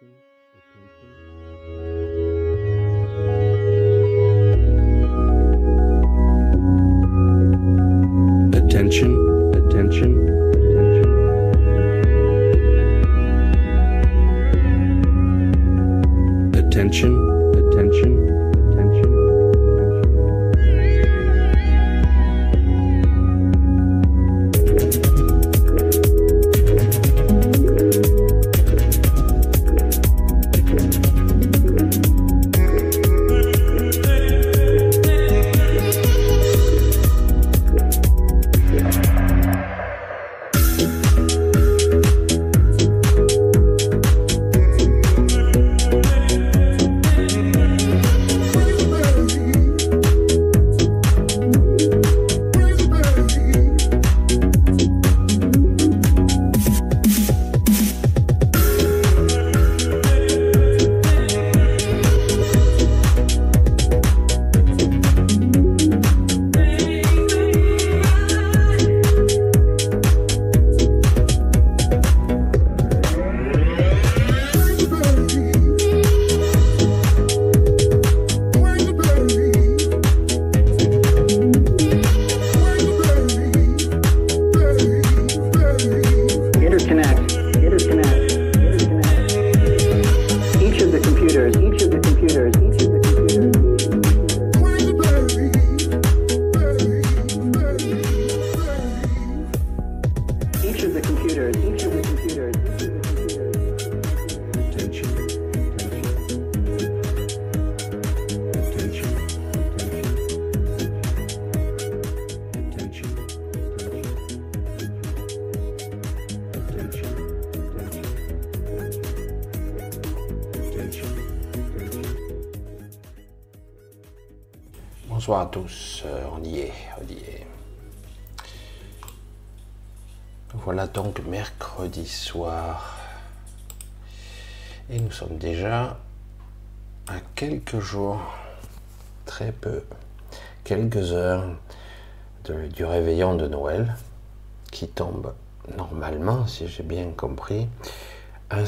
Attention,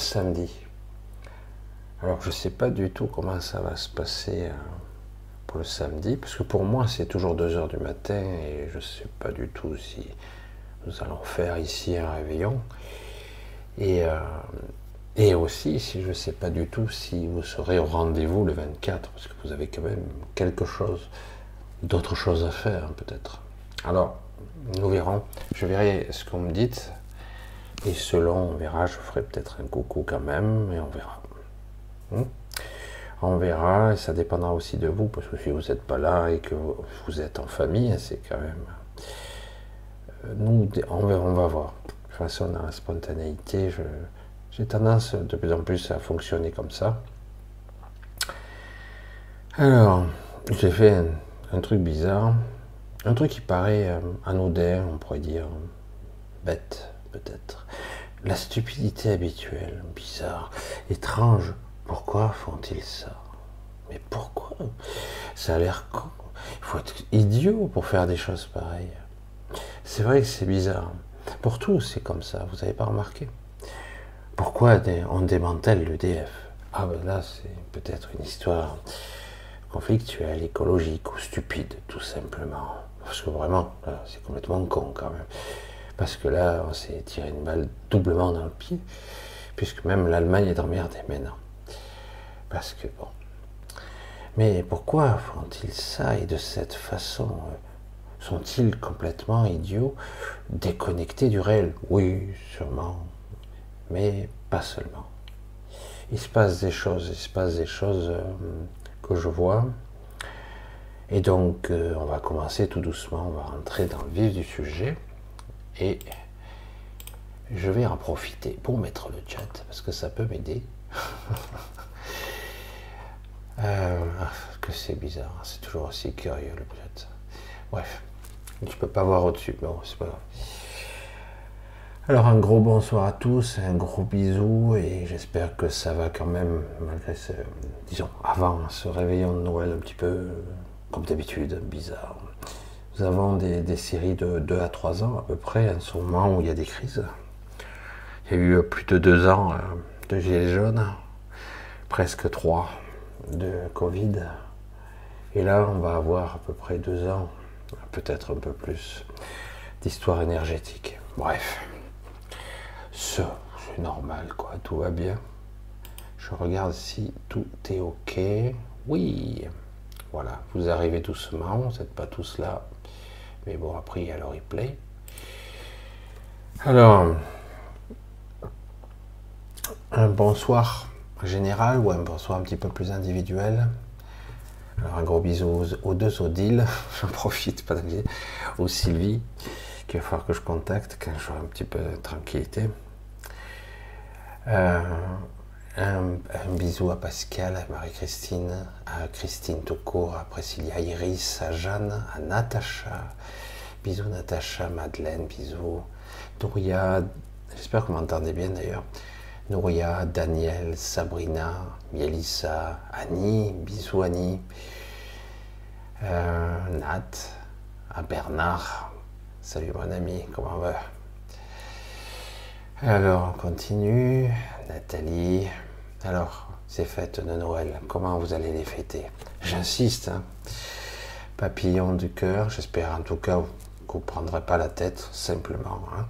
samedi. Alors je ne sais pas du tout comment ça va se passer. euh, pour le samedi, parce que pour moi c'est toujours 2 heures du matin et je ne sais pas du tout si nous allons faire ici un réveillon. Et, euh, aussi si je ne sais pas du tout si vous serez au rendez-vous le 24, parce que vous avez quand même quelque chose, d'autres choses à faire peut-être. Alors, nous verrons, je verrai ce qu'on me dit, et selon, on verra, je ferai peut-être un coucou quand même, et on verra. Hmm? On verra, et ça dépendra aussi de vous, parce que si vous n'êtes pas là et que vous êtes en famille, c'est quand même. euh, Nous, on va, on va voir. De toute façon, dans la spontanéité, j'ai tendance de plus en plus à fonctionner comme ça. Alors, j'ai fait un, un truc bizarre, un truc qui paraît euh, anodin, on pourrait dire bête, peut-être. La stupidité habituelle, bizarre, étrange. Pourquoi font-ils ça? Mais pourquoi? Ça a l'air con. Il faut être idiot pour faire des choses pareilles. C'est vrai que c'est bizarre. Pour tout, c'est comme ça, vous n'avez pas remarqué? Pourquoi on démantèle l'EDF Ah ben là, c'est peut-être une histoire conflictuelle, écologique ou stupide, tout simplement. Parce que vraiment, c'est complètement con quand même. Parce que là, on s'est tiré une balle doublement dans le pied, puisque même l'Allemagne est emmerdée maintenant. Parce que bon. Mais pourquoi font-ils ça et de cette façon euh, Sont-ils complètement idiots, déconnectés du réel? Oui, sûrement, mais pas seulement. Il se passe des choses, il se passe des choses euh, que je vois. Et donc, euh, on va commencer tout doucement, on va rentrer dans le vif du sujet. Et je vais en profiter pour mettre le chat, parce que ça peut m'aider. Euh, que c'est bizarre, c'est toujours aussi curieux le chat. Bref, tu peux pas voir au-dessus, bon, c'est pas grave. Alors un gros bonsoir à tous, un gros bisou et j'espère que ça va quand même, malgré ce, disons, avant ce réveillon de Noël un petit peu, comme d'habitude, bizarre. Nous avons des, des séries de 2 à 3 ans à peu près, en ce moment où il y a des crises. Il y a eu plus de 2 ans euh, de gilets jaunes, presque trois de Covid. Et là, on va avoir à peu près deux ans, peut-être un peu plus, d'histoire énergétique. Bref, c'est normal, quoi, tout va bien. Je regarde si tout est OK. Oui, voilà, vous arrivez doucement, vous n'êtes pas tous là. Mais bon, après, il y. Alors, un bonsoir général ou un bonsoir un petit peu plus individuel. Alors, un gros bisou aux, deux Odile. J'en profite, pas. Aux Sylvie, qu'il va falloir que je contacte quand j'aurai un petit peu de tranquillité. Euh, un, bisou à Pascal, à Marie-Christine, à Christine Toucourt, à Priscilla Iris, à Jeanne, à Natacha. Bisous Natacha, Madeleine, bisous. Nouria, j'espère que vous m'entendez bien d'ailleurs. Nouria, Daniel, Sabrina, Mielissa, Annie, bisous Annie. Euh, Nat, à Bernard. Salut mon ami, comment va? Alors, on continue. Nathalie. Alors, ces fêtes de Noël, comment vous allez les fêter? J'insiste. Hein. Papillon du cœur, j'espère en tout cas que vous ne prendrez pas la tête, simplement. Hein.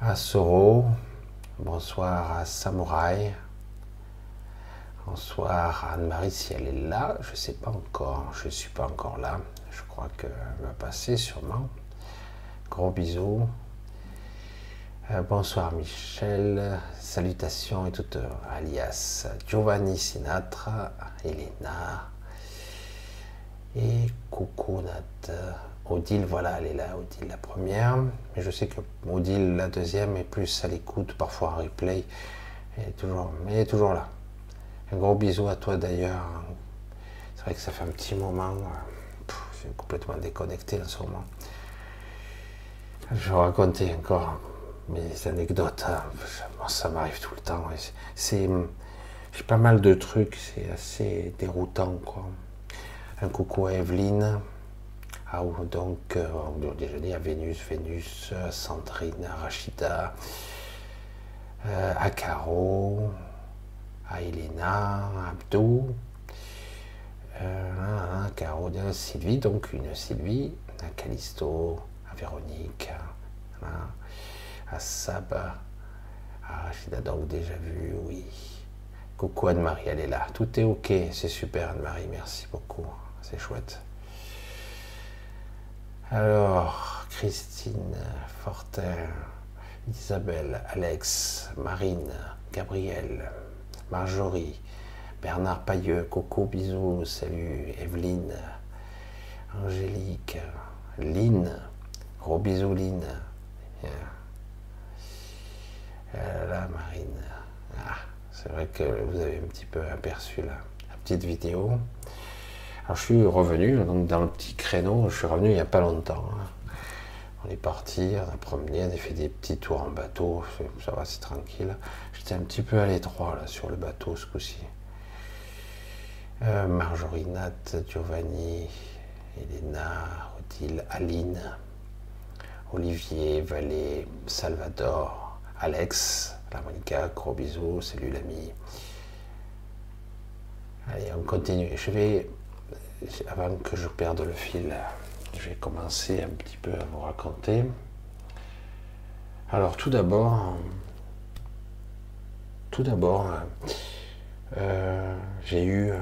À Soro, bonsoir à Samouraï. Bonsoir à Anne-Marie si elle est là. Je ne sais pas encore, je ne suis pas encore là. Je crois qu'elle va passer sûrement. Gros bisous. Euh, bonsoir Michel, salutations et toutes alias Giovanni Sinatra, Elena et coucou Nat. Odile, voilà, elle est là, Odile la première. Mais je sais que Odile la deuxième est plus à l'écoute, parfois en replay. Elle est toujours, elle est toujours là. Un gros bisou à toi d'ailleurs. C'est vrai que ça fait un petit moment. Pff, je suis complètement déconnecté en ce moment. Je vais raconter encore mes anecdotes. hein. Ça m'arrive tout le temps. C'est, j'ai pas mal de trucs. C'est assez déroutant, quoi. Un coucou à Evelyne. Ah, donc, euh, on dit à Vénus, Vénus, euh, Sandrine, Rachida, euh, à Caro, à Elena, à Abdou, euh, à Caro, à Sylvie, donc une Sylvie, à Callisto, à Véronique, hein, à Sab, à Rachida, donc déjà vu, oui. Coucou Anne-Marie, elle est là. Tout est ok, c'est super Anne-Marie, merci beaucoup, c'est chouette. Alors, Christine, Fortin, Isabelle, Alex, Marine, Gabriel, Marjorie, Bernard Pailleux, Coco, bisous, salut, Evelyne, Angélique, Lynn, gros bisous Lynn. Euh, là, Marine. Ah, c'est vrai que vous avez un petit peu aperçu la, petite vidéo. Je suis revenu dans le petit créneau, je suis revenu il n'y a pas longtemps. hein. On est parti, on a promené, on a fait des petits tours en bateau, ça va, c'est tranquille. J'étais un petit peu à l'étroit sur le bateau ce coup-ci. Euh, Marjorie, Nat, Giovanni, Elena, Odile, Aline, Olivier, Valé, Salvador, Alex, la Monica, gros bisous, salut l'ami. Allez, on continue. Je vais, avant que je perde le fil, je vais commencer un petit peu à vous raconter. Alors tout d'abord, tout d'abord, euh, j'ai eu euh,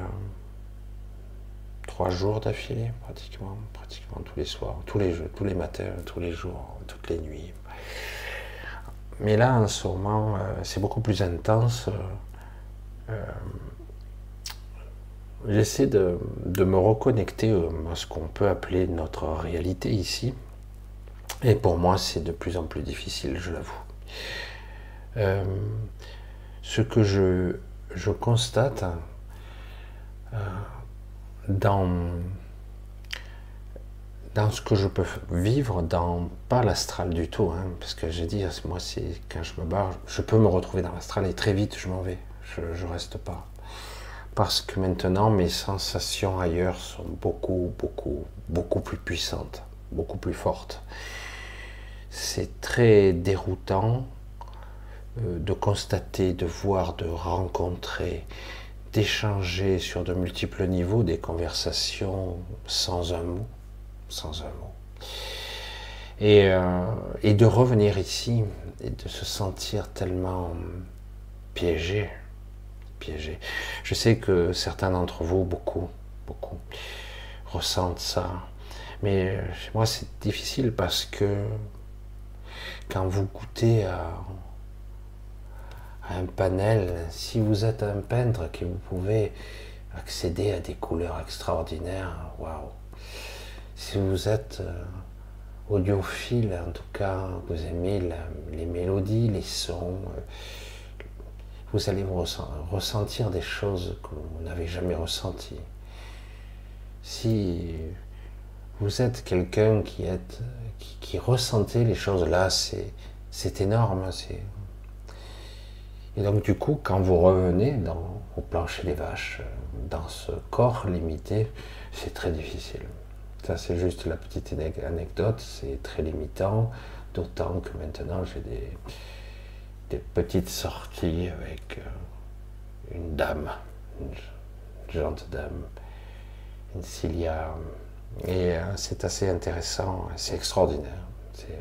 trois jours d'affilée, pratiquement, pratiquement tous les soirs, tous les jours, tous les matins, tous les jours, toutes les nuits. Mais là, en ce moment, euh, c'est beaucoup plus intense. Euh, J'essaie de, me reconnecter euh, à ce qu'on peut appeler notre réalité ici. Et pour moi, c'est de plus en plus difficile, je l'avoue. Euh, ce que je, je constate euh, dans, dans ce que je peux vivre, dans pas l'astral du tout, hein, parce que j'ai dit, moi, c'est quand je me barre, je peux me retrouver dans l'astral et très vite, je m'en vais, je, je reste pas. Parce que maintenant mes sensations ailleurs sont beaucoup, beaucoup, beaucoup plus puissantes, beaucoup plus fortes. C'est très déroutant euh, de constater, de voir, de rencontrer, d'échanger sur de multiples niveaux des conversations sans un mot, sans un mot. Et, euh, et de revenir ici et de se sentir tellement piégé, piégé. Je sais que certains d'entre vous, beaucoup, beaucoup, ressentent ça. Mais chez moi, c'est difficile parce que quand vous goûtez à, à un panel, si vous êtes un peintre que vous pouvez accéder à des couleurs extraordinaires, waouh. Si vous êtes euh, audiophile, en tout cas, vous aimez les mélodies, les sons, euh, vous allez ressentir des choses que vous n'avez jamais ressenties. Si vous êtes quelqu'un qui, qui, ressentait les choses là, c'est, énorme. C'est... Et donc du coup, quand vous revenez dans, au plancher des vaches, euh, dans ce corps limité, c'est très difficile. C'est juste la petite ane- anecdote, c'est très limitant, d'autant que maintenant j'ai des, petites sorties avec euh, une dame, une gentille dame, une Cilia, et euh, c'est assez intéressant, c'est extraordinaire. Euh,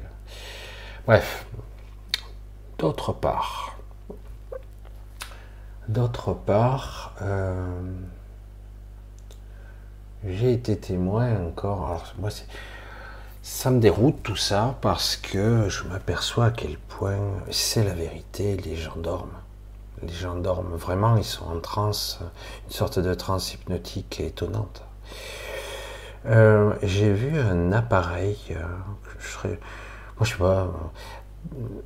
Bref, d'autre part, d'autre part, j'ai été témoin encore. Alors, moi, ça me déroute tout ça parce que je m'aperçois à quel point c'est la vérité. Les gens dorment. Les gens dorment vraiment. Ils sont en transe, une sorte de transe hypnotique étonnante. Euh, j'ai vu un appareil. euh, je moi, je sais pas.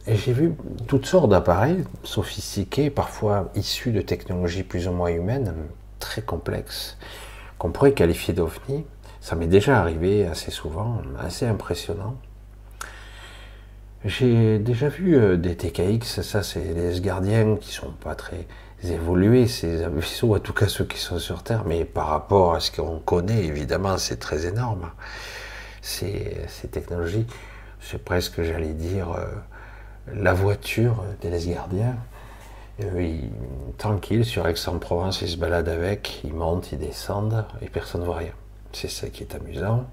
euh, j'ai vu toutes sortes d'appareils sophistiqués, parfois issus de technologies plus ou moins humaines, très complexes, qu'on pourrait qualifier d'ovni. Ça m'est déjà arrivé assez souvent, assez impressionnant. J'ai déjà vu euh, des TKX, ça c'est les gardiens qui sont pas très évolués, ces vaisseaux, en tout cas ceux qui sont sur Terre, mais par rapport à ce qu'on connaît, évidemment, c'est très énorme. Ces, ces technologies, c'est presque, j'allais dire, euh, la voiture des gardiens. Tranquille, sur Aix-en-Provence, ils se baladent avec, ils montent, ils descendent, et personne ne voit rien. C'est ça qui est amusant.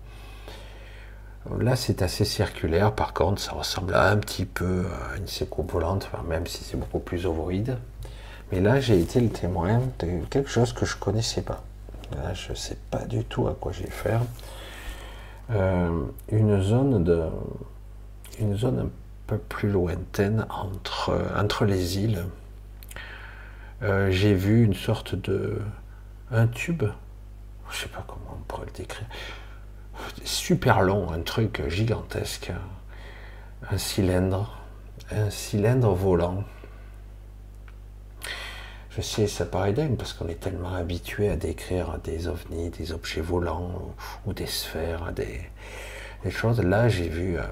Là, c'est assez circulaire, par contre, ça ressemble un petit peu à une séco-volante, enfin, même si c'est beaucoup plus ovoïde. Mais là, j'ai été le témoin de quelque chose que je connaissais pas. Là, je ne sais pas du tout à quoi j'ai faire. Euh, une zone de, une zone un peu plus lointaine entre, entre les îles. Euh, j'ai vu une sorte de un tube, je sais pas comment on pourrait le décrire, super long, un truc gigantesque, un cylindre, un cylindre volant. Je sais, ça paraît dingue parce qu'on est tellement habitué à décrire des ovnis, des objets volants ou des sphères, des, choses. Là, j'ai vu euh,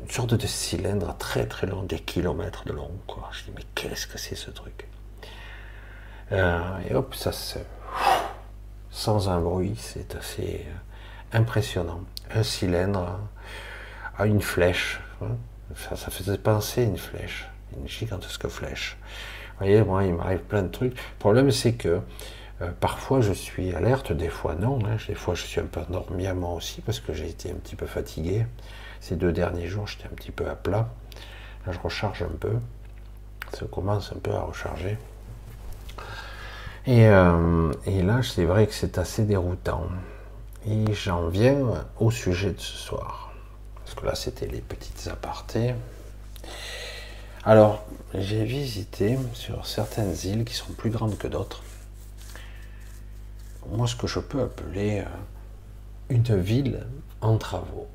une sorte de cylindre très très long, des kilomètres de long. Quoi. Je dis, mais qu'est-ce que c'est ce truc? Et hop, ça se. Sans un bruit, c'est assez euh, impressionnant. Un cylindre à une flèche. hein. Ça, ça faisait penser une flèche, une gigantesque flèche. Vous voyez, moi, il m'arrive plein de trucs. Le problème, c'est que euh, parfois je suis alerte, des fois non. hein. Des fois, je suis un peu endormi à moi aussi parce que j'ai été un petit peu fatigué. Ces deux derniers jours, j'étais un petit peu à plat. Là, je recharge un peu. Ça commence un peu à recharger. Et, euh, et là, c'est vrai que c'est assez déroutant. Et j'en viens au sujet de ce soir. Parce que là, c'était les petites apartés. Alors, j'ai visité sur certaines îles qui sont plus grandes que d'autres. Moi, ce que je peux appeler euh, une ville en travaux.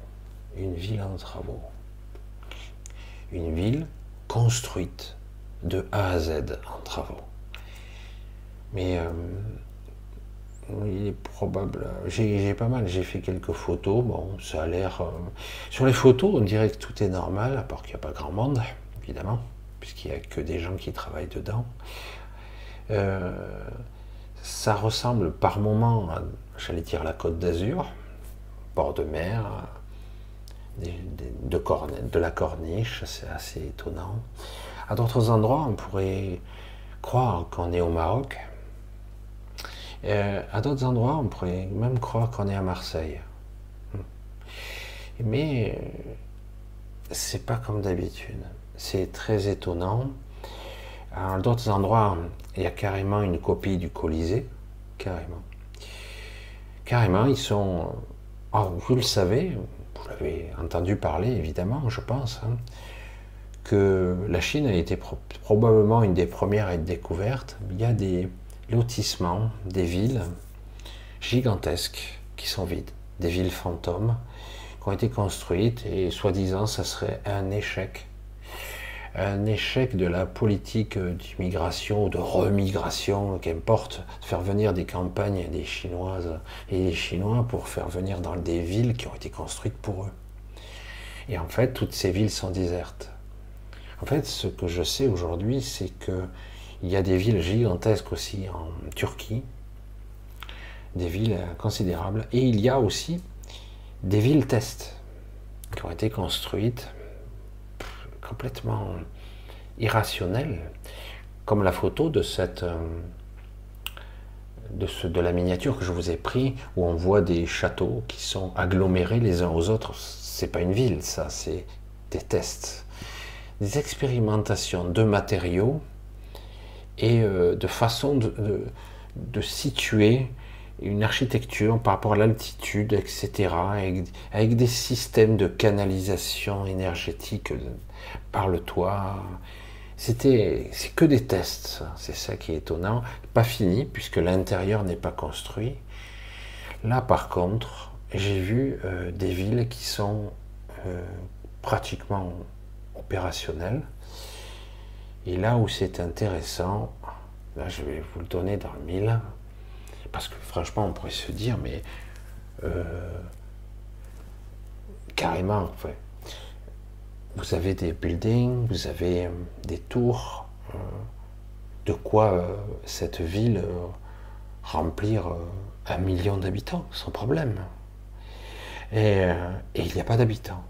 Une ville en travaux. Une ville construite de A à Z en travaux. Mais euh, il est probable. J'ai pas mal, j'ai fait quelques photos. Bon, ça a l'air. euh, Sur les photos, on dirait que tout est normal, à part qu'il n'y a pas grand monde, évidemment, puisqu'il n'y a que des gens qui travaillent dedans. Euh, ça ressemble par moments, à, j'allais dire, la côte d'Azur, bord de mer, de, de la corniche, c'est assez étonnant. À d'autres endroits, on pourrait croire qu'on est au Maroc. Euh, à d'autres endroits, on pourrait même croire qu'on est à Marseille. Mais euh, c'est pas comme d'habitude. C'est très étonnant. À d'autres endroits, il y a carrément une copie du Colisée. Carrément. Carrément, ils sont. Oh, vous le savez, vous l'avez entendu parler évidemment, je pense, hein, que la Chine a été probablement une des premières à être découverte. Il y a des lotissements, des villes gigantesques qui sont vides, des villes fantômes qui ont été construites et soi-disant ça serait un échec. Un échec de la politique d'immigration ou de remigration, qu'importe, faire venir des campagnes des Chinoises et des Chinois pour faire venir dans des villes qui ont été construites pour eux. Et en fait, toutes ces villes sont désertes. En fait, ce que je sais aujourd'hui, c'est que il y a des villes gigantesques aussi en Turquie, des villes considérables, et il y a aussi des villes tests qui ont été construites complètement irrationnelles, comme la photo de cette euh, de, ce, de la miniature que je vous ai pris, où on voit des châteaux qui sont agglomérés les uns aux autres. C'est pas une ville, ça, c'est des tests, des expérimentations de matériaux et euh, de façon de, situer une architecture par rapport à l'altitude, etc., avec, des systèmes de canalisation énergétique par le toit. C'était, c'est que des tests, c'est ça qui est étonnant. Pas fini puisque l'intérieur n'est pas construit. Là, par contre, j'ai vu euh, des villes qui sont euh, pratiquement opérationnelles. Et là où c'est intéressant, là je vais vous le donner dans le mille, parce que franchement, on pourrait se dire, mais euh, carrément, vous avez des buildings, vous avez euh, des tours, euh, de quoi cette ville remplir un million d'habitants sans problème. Et, il n'y a pas d'habitants.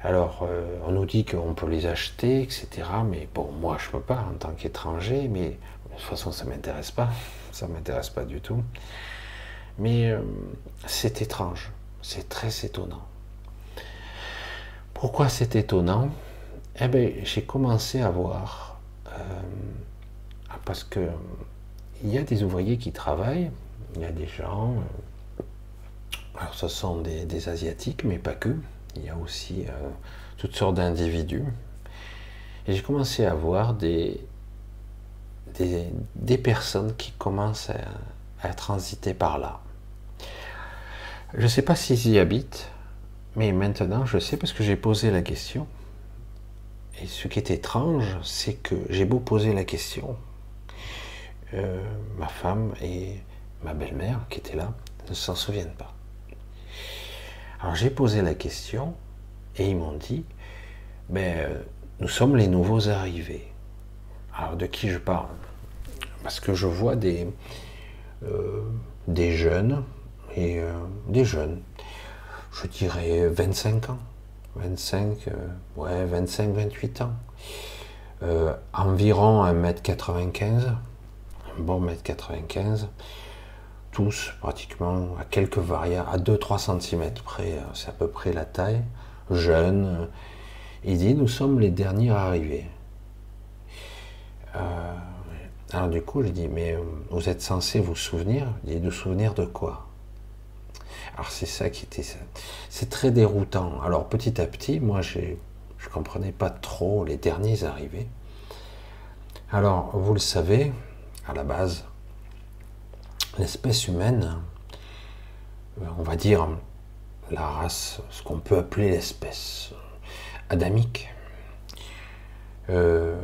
Alors, on nous dit qu'on peut les acheter, etc. Mais bon, moi, je ne peux pas en tant qu'étranger, mais de toute façon, ça ne m'intéresse pas ça m'intéresse pas du tout. Mais euh, c'est étrange, c'est très étonnant. Pourquoi c'est étonnant? Eh bien, j'ai commencé à voir, euh, parce que il y a des ouvriers qui travaillent, il y a des gens, euh, alors ce sont des, Asiatiques, mais pas que, il y a aussi toutes sortes d'individus. J'ai commencé à voir des, des, personnes qui commencent à, transiter par là. Je ne sais pas s'ils y habitent, mais maintenant je sais parce que j'ai posé la question. Et ce qui est étrange, c'est que j'ai beau poser la question, euh, ma femme et ma belle-mère qui étaient là ne s'en souviennent pas. Alors j'ai posé la question et ils m'ont dit, ben, euh, nous sommes les nouveaux arrivés. Alors de qui je parle? Parce que je vois des, euh, des jeunes, et euh, des jeunes, je dirais 25 ans, 25, euh, ouais, 25, 28 ans, environ 1m95, un bon mètre 95, tous pratiquement à quelques variables, à 2-3 cm près, c'est à peu près la taille, jeunes. Il dit, nous sommes les derniers arrivés. Alors du coup, je dis, mais euh, vous êtes censé vous souvenir Il dit, de souvenir de quoi? Alors c'est ça qui était... C'est très déroutant. Alors petit à petit, moi, je comprenais pas trop les derniers arrivés. Alors, vous le savez, à la base, l'espèce humaine, on va dire la race, ce qu'on peut appeler l'espèce adamique, euh,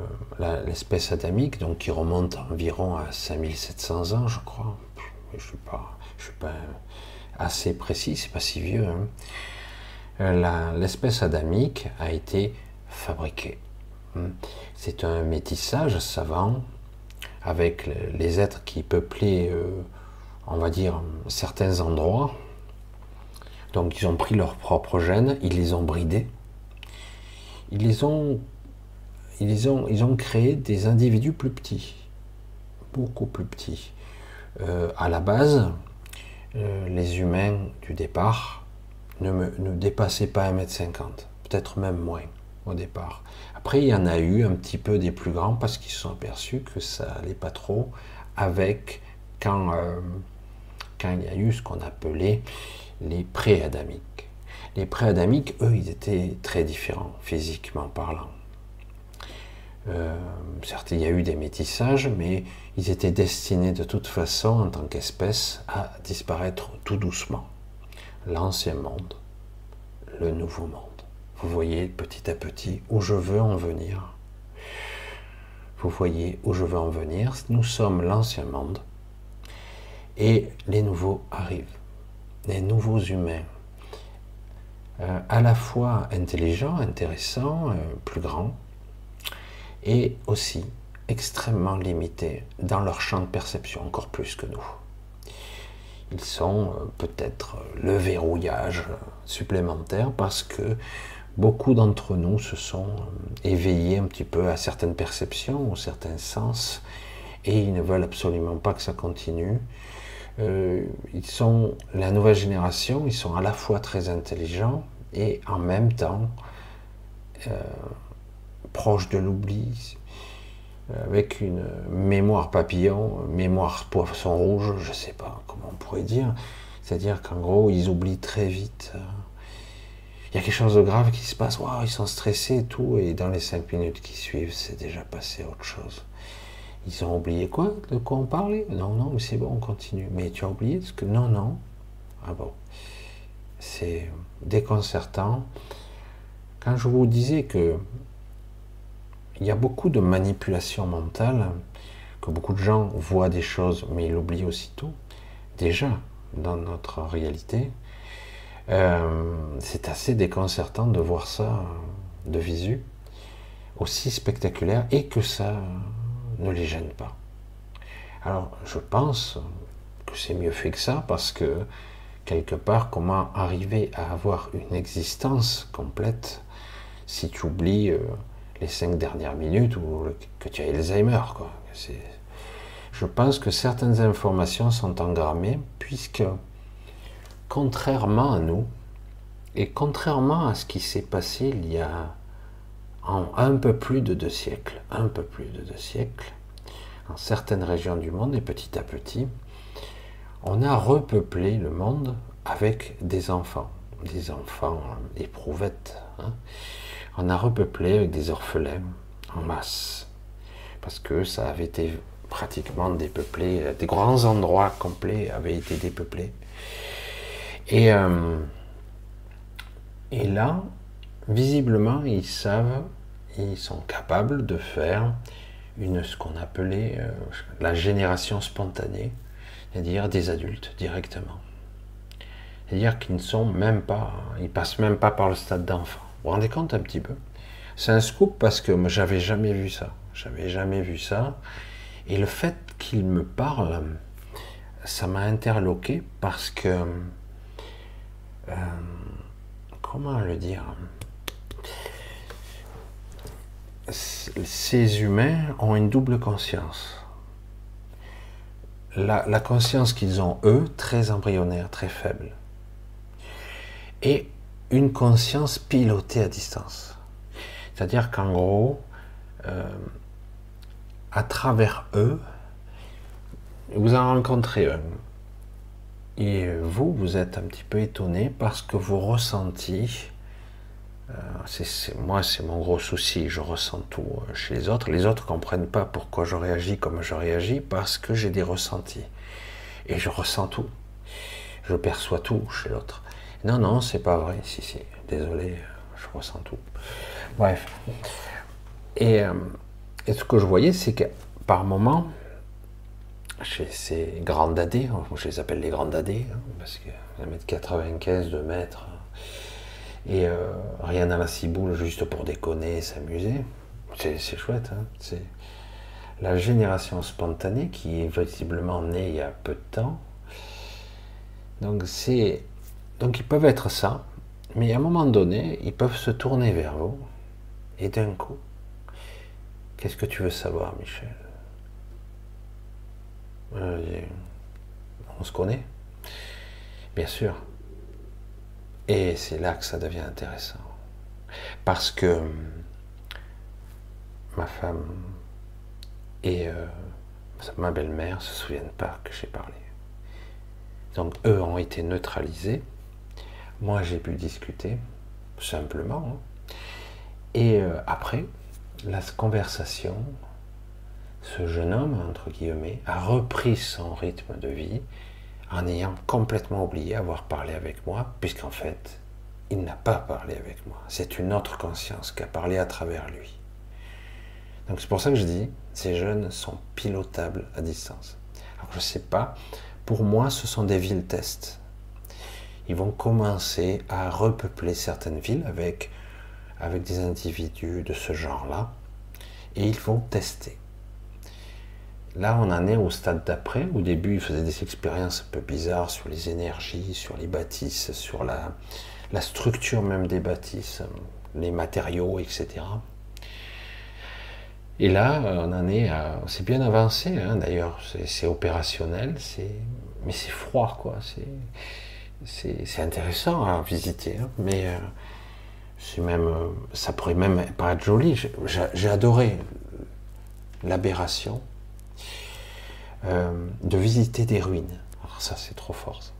l'espèce adamique, donc qui remonte environ à 5700 ans, je crois. Je ne suis, pas, je suis pas assez précis, c'est pas si vieux. Hein. Euh, l'espèce adamique a été fabriquée. Hein. C'est un métissage savant avec les êtres qui peuplaient, euh, on va dire, certains endroits. Donc ils ont pris leurs propres gènes, ils les ont bridés, ils les ont ils ont, ils ont créé des individus plus petits, beaucoup plus petits. Euh, à la base, euh, les humains du départ ne, dépassaient pas 1m50, peut-être même moins au départ. Après, il y en a eu un petit peu des plus grands parce qu'ils se sont aperçus que ça allait pas trop avec quand, euh, il y a eu ce qu'on appelait les pré-adamiques. Les pré-adamiques, eux, ils étaient très différents physiquement parlant. Euh, certes, il y a eu des métissages, mais ils étaient destinés de toute façon, en tant qu'espèce, à disparaître tout doucement. L'ancien monde, le nouveau monde. Vous voyez petit à petit où je veux en venir. Vous voyez où je veux en venir. Nous sommes l'ancien monde et les nouveaux arrivent. Les nouveaux humains. Euh, à la fois intelligents, intéressants, euh, plus grands, et aussi extrêmement limités dans leur champ de perception, encore plus que nous. Ils sont euh, peut-être le verrouillage supplémentaire parce que beaucoup d'entre nous se sont éveillés un petit peu à certaines perceptions ou certains sens et ils ne veulent absolument pas que ça continue. Euh, ils sont la nouvelle génération, ils sont à la fois très intelligents et en même temps euh, proches de l'oubli, avec une mémoire papillon, mémoire poisson rouge, je ne sais pas comment on pourrait dire. C'est-à-dire qu'en gros, ils oublient très vite il y a quelque chose de grave qui se passe, ils sont stressés et tout, et dans les cinq minutes qui suivent, c'est déjà passé autre chose. Ils ont oublié quoi? De quoi on parlait Non, non, mais c'est bon, on continue. Mais tu as oublié ce que Non, non. Ah bon. C'est déconcertant. Quand je vous disais que il y a beaucoup de manipulation mentale, que beaucoup de gens voient des choses, mais ils l'oublient aussitôt, déjà dans notre réalité, euh, c'est assez déconcertant de voir ça de visu, aussi spectaculaire, et que ça ne les gêne pas. Alors, je pense que c'est mieux fait que ça, parce que, quelque part, comment arriver à avoir une existence complète si tu oublies euh, les cinq dernières minutes ou que tu as Alzheimer. Je pense que certaines informations sont engrammées, puisque contrairement à nous, et contrairement à ce qui s'est passé il y a un peu plus de deux siècles, un peu plus de deux siècles, dans certaines régions du monde, et petit à petit, on a repeuplé le monde avec des enfants, des enfants éprouvettes. Hein. On a repeuplé avec des orphelins en masse, parce que ça avait été pratiquement dépeuplé, des grands endroits complets avaient été dépeuplés. Et, euh, et là, visiblement, ils savent, ils sont capables de faire une, ce qu'on appelait euh, la génération spontanée, c'est-à-dire des adultes directement. C'est-à-dire qu'ils ne sont même pas, ils passent même pas par le stade d'enfant. Vous vous rendez compte un petit peu? C'est un scoop parce que j'avais jamais vu ça. J'avais jamais vu ça. Et le fait qu'ils me parlent, ça m'a interloqué parce que euh, comment le dire? Ces humains ont une double conscience. La, conscience qu'ils ont, eux, très embryonnaire, très faible. Et une conscience pilotée à distance. C'est-à-dire qu'en gros, euh, à travers eux, vous en rencontrez un, et vous, vous êtes un petit peu étonné parce que vous ressentez, euh, moi c'est mon gros souci, je ressens tout euh, chez les autres. Les autres ne comprennent pas pourquoi je réagis comme je réagis parce que j'ai des ressentis. Et je ressens tout. Je perçois tout chez l'autre. Non, non, c'est pas vrai. Si, si, désolé, je ressens tout. Bref. Et, euh, et ce que je voyais, c'est que par moment, chez ces grandes dadés, je les appelle les grandes dadés, hein, parce que 1m95, 2 mètres, et euh, rien à la ciboule juste pour déconner, s'amuser, c'est chouette. Hein, c'est la génération spontanée qui est visiblement née il y a peu de temps. Donc c'est donc ils peuvent être ça, mais à un moment donné, ils peuvent se tourner vers vous et d'un coup, Qu'est-ce que tu veux savoir, Michel? Euh, On se connaît? Bien sûr. Et c'est là que ça devient intéressant. Parce que ma femme et euh, ma belle-mère se souviennent pas que j'ai parlé. Donc eux ont été neutralisés. Moi j'ai pu discuter, simplement. hein. Et euh, après, la conversation, ce jeune homme, entre guillemets, a repris son rythme de vie en ayant complètement oublié avoir parlé avec moi, puisqu'en fait, il n'a pas parlé avec moi. C'est une autre conscience qui a parlé à travers lui. Donc c'est pour ça que je dis, ces jeunes sont pilotables à distance. Alors je ne sais pas, pour moi ce sont des villes tests. Ils vont commencer à repeupler certaines villes avec, avec des individus de ce genre-là, et ils vont tester. Là, on en est au stade d'après. Au début, ils faisaient des expériences un peu bizarres sur les énergies, sur les bâtisses, sur la, structure même des bâtisses, les matériaux, etc. Et là, on en est à. C'est bien avancé, hein, d'ailleurs. C'est- opérationnel, mais c'est froid, quoi. C'est- intéressant à visiter, hein, mais euh, même. Ça pourrait même paraître joli. J'ai adoré l'aberration euh, de visiter des ruines. Alors, ça, c'est trop fort. ça.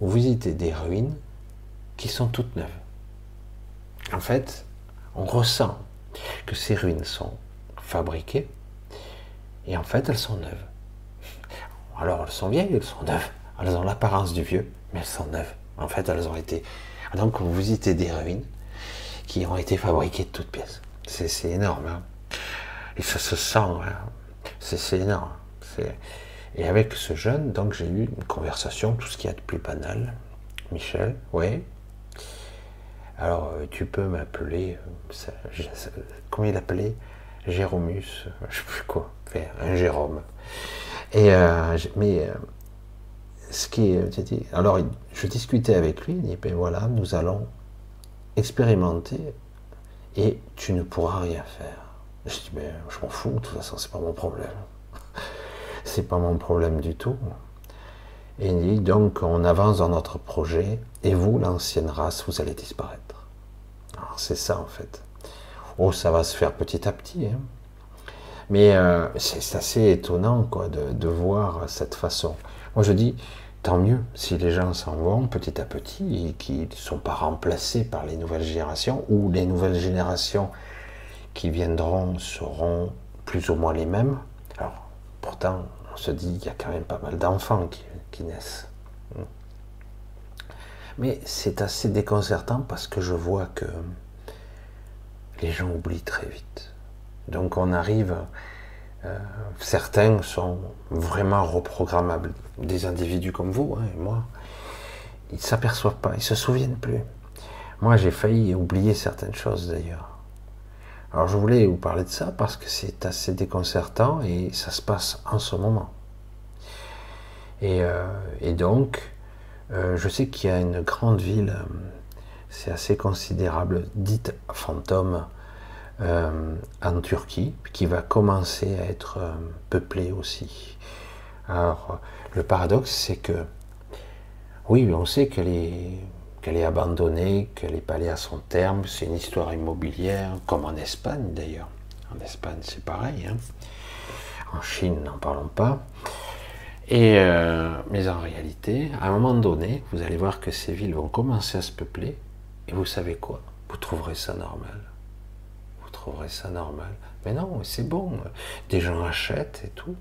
Vous visitez des ruines qui sont toutes neuves. En fait, on ressent que ces ruines sont fabriquées et en fait elles sont neuves. Alors elles sont vieilles, elles sont neuves. Elles ont l'apparence du vieux, mais elles sont neuves. En fait, elles ont été. Donc vous visitez des ruines qui ont été fabriquées de toutes pièces. C'est énorme. hein. Et ça se sent. hein. C'est énorme. Et avec ce jeune, donc j'ai eu une conversation, tout ce qu'il y a de plus banal. Michel, oui. Alors, euh, tu peux m'appeler, euh, comment il appelait? Jéromus, euh, je sais plus quoi, enfin, un Jérôme. Et, mais ce qui alors je discutais avec lui, il dit, ben voilà, nous allons expérimenter et tu ne pourras rien faire. Je dis, mais je m'en fous, de toute façon, c'est pas mon problème. C'est pas mon problème du tout. Et il dit, donc on avance dans notre projet, et vous, l'ancienne race, vous allez disparaître. Alors c'est ça en fait. Oh, ça va se faire petit à petit. hein. Mais euh, c'est assez étonnant quoi, de, de voir cette façon. Moi je dis, tant mieux si les gens s'en vont petit à petit et qu'ils ne sont pas remplacés par les nouvelles générations, ou les nouvelles générations qui viendront seront plus ou moins les mêmes. Pourtant, on se dit qu'il y a quand même pas mal d'enfants qui, naissent. Mais c'est assez déconcertant parce que je vois que les gens oublient très vite. Donc on arrive, euh, certains sont vraiment reprogrammables. Des individus comme vous hein, et moi, ils ne s'aperçoivent pas, ils ne se souviennent plus. Moi j'ai failli oublier certaines choses d'ailleurs. Alors je voulais vous parler de ça parce que c'est assez déconcertant et ça se passe en ce moment. Et, euh, donc, euh, je sais qu'il y a une grande ville, euh, c'est assez considérable, dite fantôme, en Turquie, qui va commencer à être peuplée aussi. Alors, le paradoxe, c'est que, oui, on sait qu'elle est, qu'elle est abandonnée, qu'elle n'est pas à son terme, c'est une histoire immobilière, comme en Espagne d'ailleurs. En Espagne, c'est pareil. hein. En Chine, n'en parlons pas. Et, euh, mais en réalité, à un moment donné, vous allez voir que ces villes vont commencer à se peupler, et vous savez quoi? Vous trouverez ça normal. Vous trouverez ça normal. Mais non, c'est bon. Des gens achètent et tout.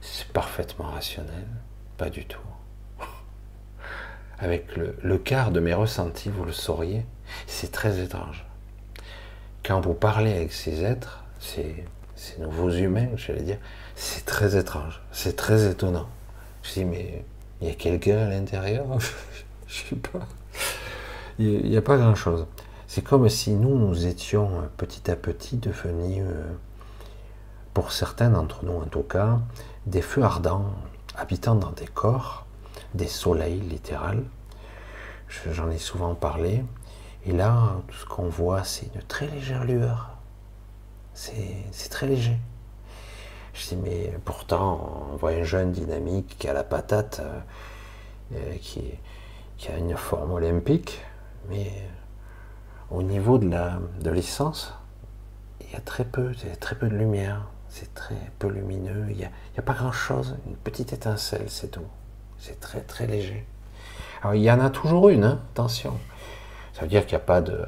C'est parfaitement rationnel. Pas du tout. Avec le, quart de mes ressentis, vous le sauriez, c'est très étrange. Quand vous parlez avec ces êtres, ces, nouveaux humains, j'allais dire, c'est très étrange, c'est très étonnant. Je dis, mais il y a quelqu'un à l'intérieur? Je sais pas. Il n'y a pas grand-chose. C'est comme si nous, nous étions euh, petit à petit devenus, euh, pour certains d'entre nous en tout cas, des feux ardents habitant dans des corps, des soleils littéral. Je- J'en ai souvent parlé. Et là, tout ce qu'on voit, c'est une très légère lueur. c'est très léger. Je dis, mais pourtant, on voit un jeune dynamique qui a la patate, euh, euh, qui, a une forme olympique, mais au niveau de l'essence, il y a très peu, de lumière, c'est très peu lumineux, il n'y a, pas grand-chose, une petite étincelle, c'est tout. C'est très très léger. Alors il y en a toujours une, hein, attention. Ça veut dire qu'il n'y a pas de,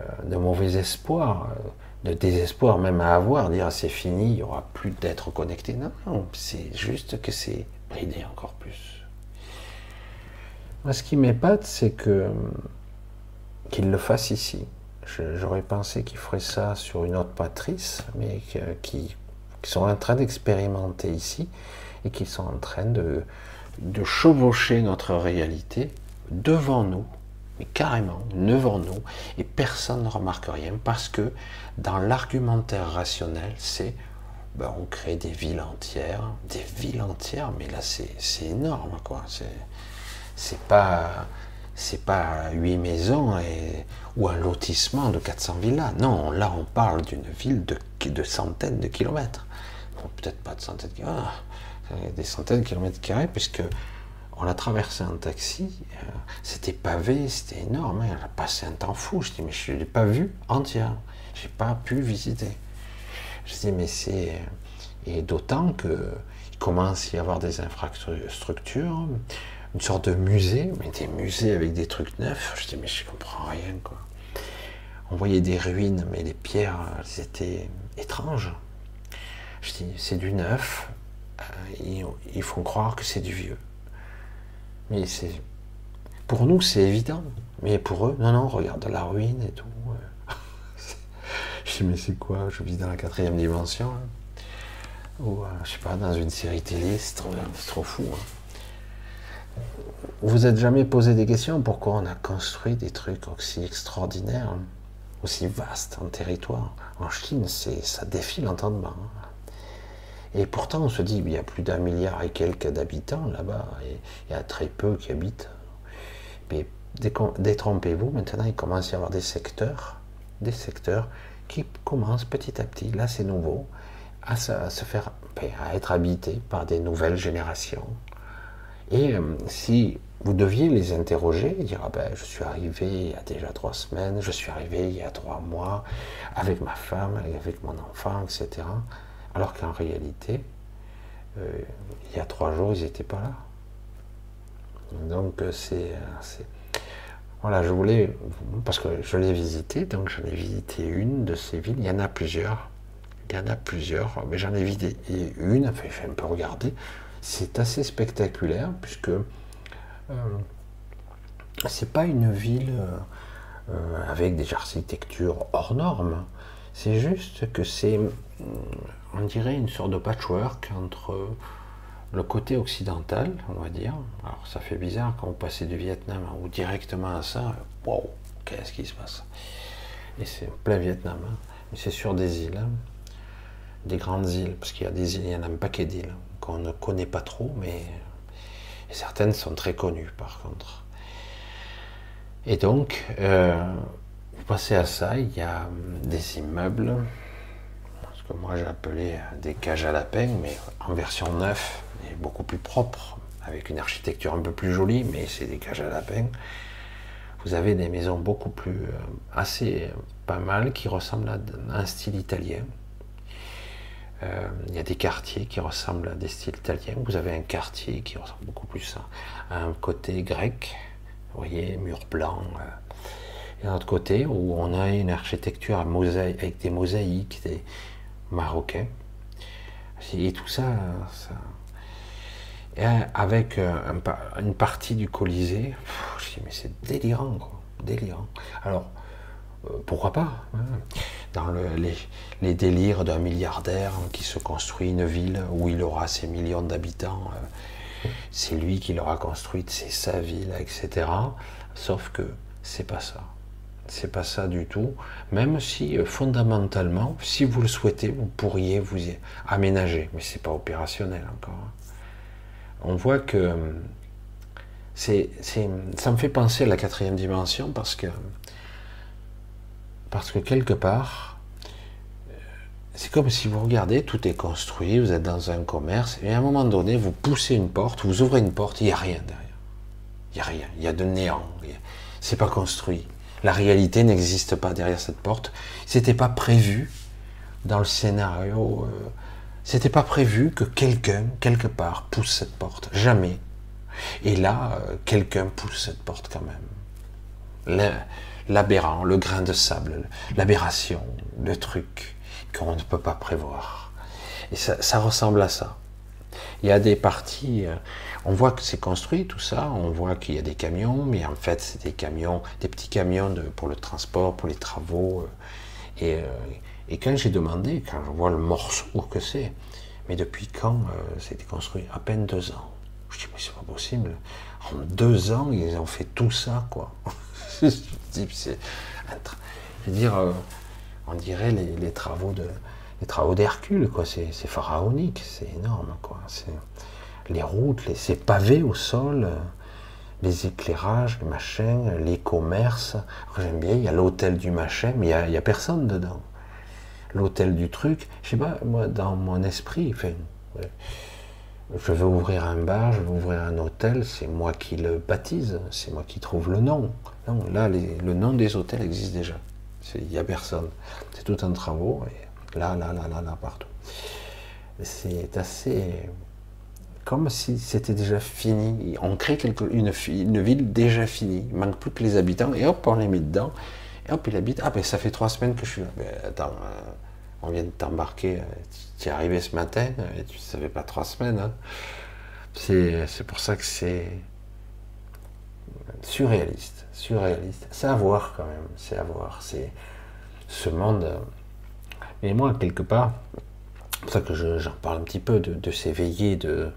euh, mauvais espoir de désespoir même à avoir, dire c'est fini, il n'y aura plus d'être connecté. Non, non c'est juste que c'est bridé encore plus. Moi, ce qui m'épate, c'est que qu'il le fasse ici. J'aurais pensé qu'il ferait ça sur une autre matrice, mais qui sont en train d'expérimenter ici et qui sont en train de, de chevaucher notre réalité devant nous, mais carrément devant nous, et personne ne remarque rien parce que dans l'argumentaire rationnel, c'est ben, on crée des villes entières, des villes entières, mais là c'est énorme quoi. C'est pas c'est huit maisons et, ou un lotissement de 400 villas. Non, là on parle d'une ville de, de, centaines de kilomètres. Peut-être pas de centaines de kilomètres, des centaines de kilomètres carrés, puisque on a traversé en taxi, euh, c'était pavé, c'était énorme, hein, on a passé un temps fou. Je dis, mais je ne l'ai pas vu entière j'ai pas pu visiter. Je dis, mais c'est. Et d'autant que il commence à y avoir des infrastructures, une sorte de musée, mais des musées avec des trucs neufs. Je dis, mais je comprends rien, quoi. On voyait des ruines, mais les pierres, elles étaient étranges. Je dis, c'est du neuf, euh, il faut croire que c'est du vieux. Mais c'est. Pour nous, c'est évident. Mais pour eux, non, non, regarde la ruine et tout. Je dis, mais c'est quoi? Je vis dans la quatrième dimension hein. Ou, euh, je sais pas, dans une série télé, c'est trop, fou. Hein. Vous êtes jamais posé des questions Pourquoi on a construit des trucs aussi extraordinaires, hein, aussi vastes en territoire? En Chine, ça défie l'entendement. Et pourtant, on se dit, il y a plus d'un milliard et quelques d'habitants là-bas, et il y a très peu qui habitent. Mais détrompez-vous, maintenant, il commence à y avoir des secteurs, des secteurs qui commence petit à petit, là c'est nouveau, à se, faire, à être habité par des nouvelles générations. Et euh, si vous deviez les interroger, dire ah ben, je suis arrivé il y a déjà trois semaines, je suis arrivé il y a trois mois avec ma femme, avec mon enfant, etc. Alors qu'en réalité, euh, il y a trois jours, ils n'étaient pas là. Donc euh, c'est voilà, je voulais, parce que je l'ai visité, donc j'en ai visité une de ces villes. Il y en a plusieurs. Il y en a plusieurs, mais j'en ai visité une, enfin, j'ai un peu regardé. C'est assez spectaculaire, puisque euh, c'est pas une ville euh, avec des architectures hors normes. C'est juste que c'est, on dirait, une sorte de patchwork entre le côté occidental, on va dire, alors ça fait bizarre quand vous passez du Vietnam ou directement à ça, wow, qu'est-ce qui se passe? Et c'est plein Vietnam, hein. mais c'est sur des îles, hein. des grandes îles, parce qu'il y a des îles, il y en a un paquet d'îles qu'on ne connaît pas trop, mais certaines sont très connues par contre. Et donc, euh, vous passez à ça, il y a des immeubles, que moi j'ai appelé des cages à lapins, mais en version 9, beaucoup plus propre, avec une architecture un peu plus jolie, mais c'est des cages à lapins. Vous avez des maisons beaucoup plus euh, assez pas mal qui ressemblent à un style italien. Euh, il y a des quartiers qui ressemblent à des styles italiens. Vous avez un quartier qui ressemble beaucoup plus à, un côté grec, vous voyez, mur blanc. Euh. et un autre côté où on a une architecture avec des mosaïques, des marocains. Et tout ça, avec euh, une partie du Colisée, je mais c'est délirant, quoi, délirant. Alors, euh, pourquoi pas hein. Dans les, délires d'un milliardaire qui se construit une ville où il aura ses millions d'habitants, euh, c'est lui qui l'aura construite, c'est sa ville, etc. Sauf que c'est pas ça. C'est pas ça du tout. Même si fondamentalement, si vous le souhaitez, vous pourriez vous y aménager, mais c'est pas opérationnel encore. Hein on voit que c'est, ça me fait penser à la quatrième dimension parce que, parce que quelque part, c'est comme si vous regardez, tout est construit, vous êtes dans un commerce, et à un moment donné, vous poussez une porte, vous ouvrez une porte, il n'y a rien derrière. Il n'y a rien, il y a de néant. C'est pas construit. La réalité n'existe pas derrière cette porte. C'était pas prévu dans le scénario. Euh, c'était pas prévu que quelqu'un, quelque part, pousse cette porte. Jamais. Et là, euh, quelqu'un pousse cette porte quand même. L'aberrant, le grain de sable, l'aberration, le truc qu'on ne peut pas prévoir. Et ça, ressemble à ça. Il y a des parties, euh, on voit que c'est construit tout ça, on voit qu'il y a des camions, mais en fait c'est des camions, des petits camions pour le transport, pour les travaux. Euh, et, et quand j'ai demandé, quand je vois le morceau que c'est, mais depuis quand c'était construit? À peine deux ans. Je dis, mais c'est pas possible. En deux ans, ils ont fait tout ça, quoi. je veux dire, euh, on dirait les, travaux de les travaux d'Hercule, quoi. C'est pharaonique, c'est énorme, quoi. Les routes, les, ces pavés au sol, euh, les éclairages, les machins, les commerces. J'aime bien, il y a l'hôtel du machin, mais il n'y a, personne dedans. L'hôtel du truc, je sais pas, moi, dans mon esprit, enfin, je veux ouvrir un bar, je veux ouvrir un hôtel, c'est moi qui le baptise, c'est moi qui trouve le nom. Là, le nom des hôtels existe déjà. Il n'y a personne. C'est tout un travaux, là, là, là, là, là, partout. C'est assez. Comme si c'était déjà fini. On crée une, ville déjà finie. Il manque plus que les habitants, et hop, on les met dedans. Et hop, il habite. Ah, ben ça fait trois semaines que je suis là. Ben, attends, euh, on vient de t'embarquer, tu es arrivé ce matin, euh, et tu ne savais pas trois semaines. Hein. C'est pour ça que c'est surréaliste, surréaliste. C'est à voir quand même, c'est à voir. C'est ce monde. Euh, mais moi, quelque part, pour ça que j'en parle un petit peu, de, s'éveiller, de,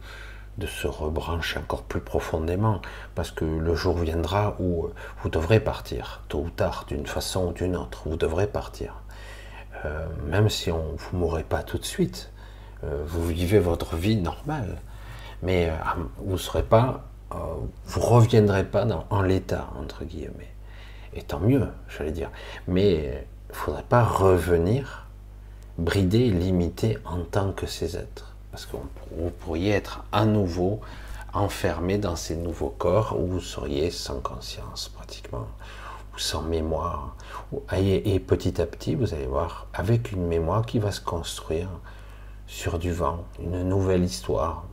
de se rebrancher encore plus profondément, parce que le jour viendra où vous devrez partir, tôt ou tard, d'une façon ou d'une autre, vous devrez partir. Euh, même si on, vous ne mourrez pas tout de suite, euh, vous vivez votre vie normale, mais euh, vous serez pas, vous reviendrez pas dans, en l'état entre guillemets. Et tant mieux, j'allais dire. Mais il ne faudrait pas revenir bridé, limité en tant que ces êtres, parce que vous pourriez être à nouveau enfermé dans ces nouveaux corps où vous seriez sans conscience pratiquement, ou sans mémoire, et, petit à petit, vous allez voir, avec une mémoire qui va se construire sur du vent, une nouvelle histoire.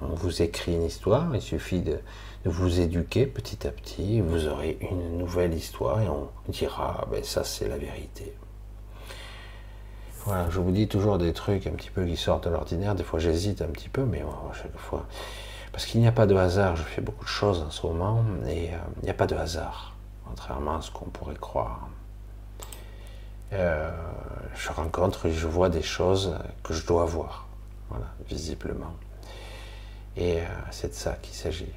On vous écrit une histoire, il suffit de, vous éduquer petit à petit, vous aurez une nouvelle histoire et on dira, ben ça c'est la vérité. Voilà, je vous dis toujours des trucs un petit peu qui sortent de l'ordinaire, des fois j'hésite un petit peu, mais chaque fois, parce qu'il n'y a pas de hasard, je fais beaucoup de choses en ce moment, et euh, il n'y a pas de hasard contrairement à ce qu'on pourrait croire. Euh, je rencontre et je vois des choses que je dois voir, voilà, visiblement. Et euh, c'est de ça qu'il s'agit.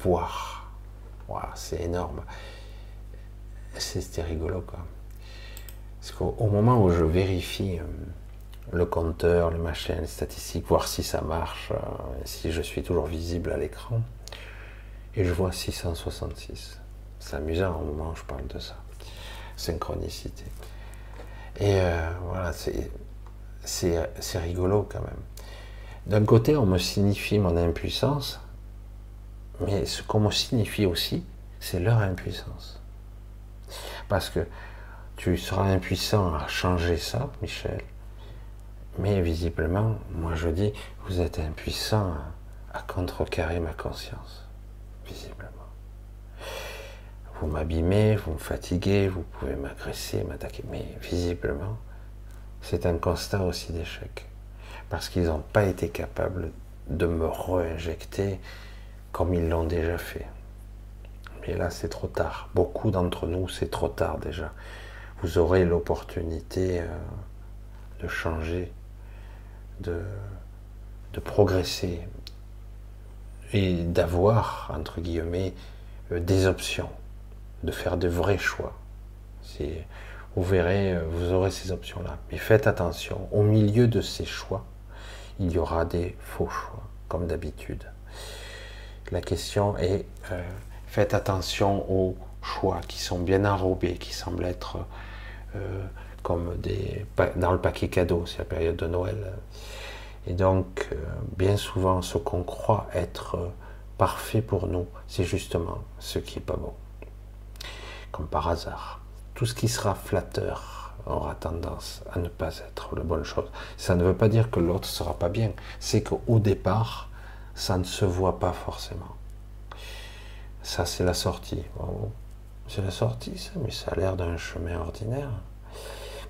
Voir. C'est énorme. C'était rigolo, quoi. Parce qu'au moment où je vérifie euh, le compteur, le machin, les statistiques, voir si ça marche, si je suis toujours visible à l'écran, et je vois 666. C'est amusant au moment où je parle de ça. Synchronicité. Et euh, voilà, c'est rigolo quand même. D'un côté, on me signifie mon impuissance, mais ce qu'on me signifie aussi, c'est leur impuissance. Parce que tu seras impuissant à changer ça, Michel, mais visiblement, moi je dis, vous êtes impuissant à contrecarrer ma conscience, visiblement. Vous m'abîmez, vous me fatiguez, vous pouvez m'agresser, m'attaquer, mais visiblement, c'est un constat aussi d'échec. Parce qu'ils n'ont pas été capables de me réinjecter comme ils l'ont déjà fait. Mais là, c'est trop tard. Beaucoup d'entre nous, c'est trop tard déjà. Vous aurez l'opportunité euh, de changer, de, de progresser et d'avoir, entre guillemets, euh, des options de faire de vrais choix. Vous verrez, euh, vous aurez ces options-là. Mais faites attention, au milieu de ces choix, il y aura des faux choix, comme d'habitude. La question est, faites attention aux choix qui sont bien enrobés, qui semblent être comme des, dans le paquet cadeau, c'est la période de Noël. Et donc, euh, bien souvent, ce qu'on croit être euh, parfait pour nous, c'est justement ce qui est pas bon. Comme par hasard. Tout ce qui sera flatteur aura tendance à ne pas être la bonne chose. Ça ne veut pas dire que l'autre sera pas bien. C'est qu'au départ, ça ne se voit pas forcément. Ça, c'est la sortie. C'est la sortie, ça, mais ça a l'air d'un chemin ordinaire.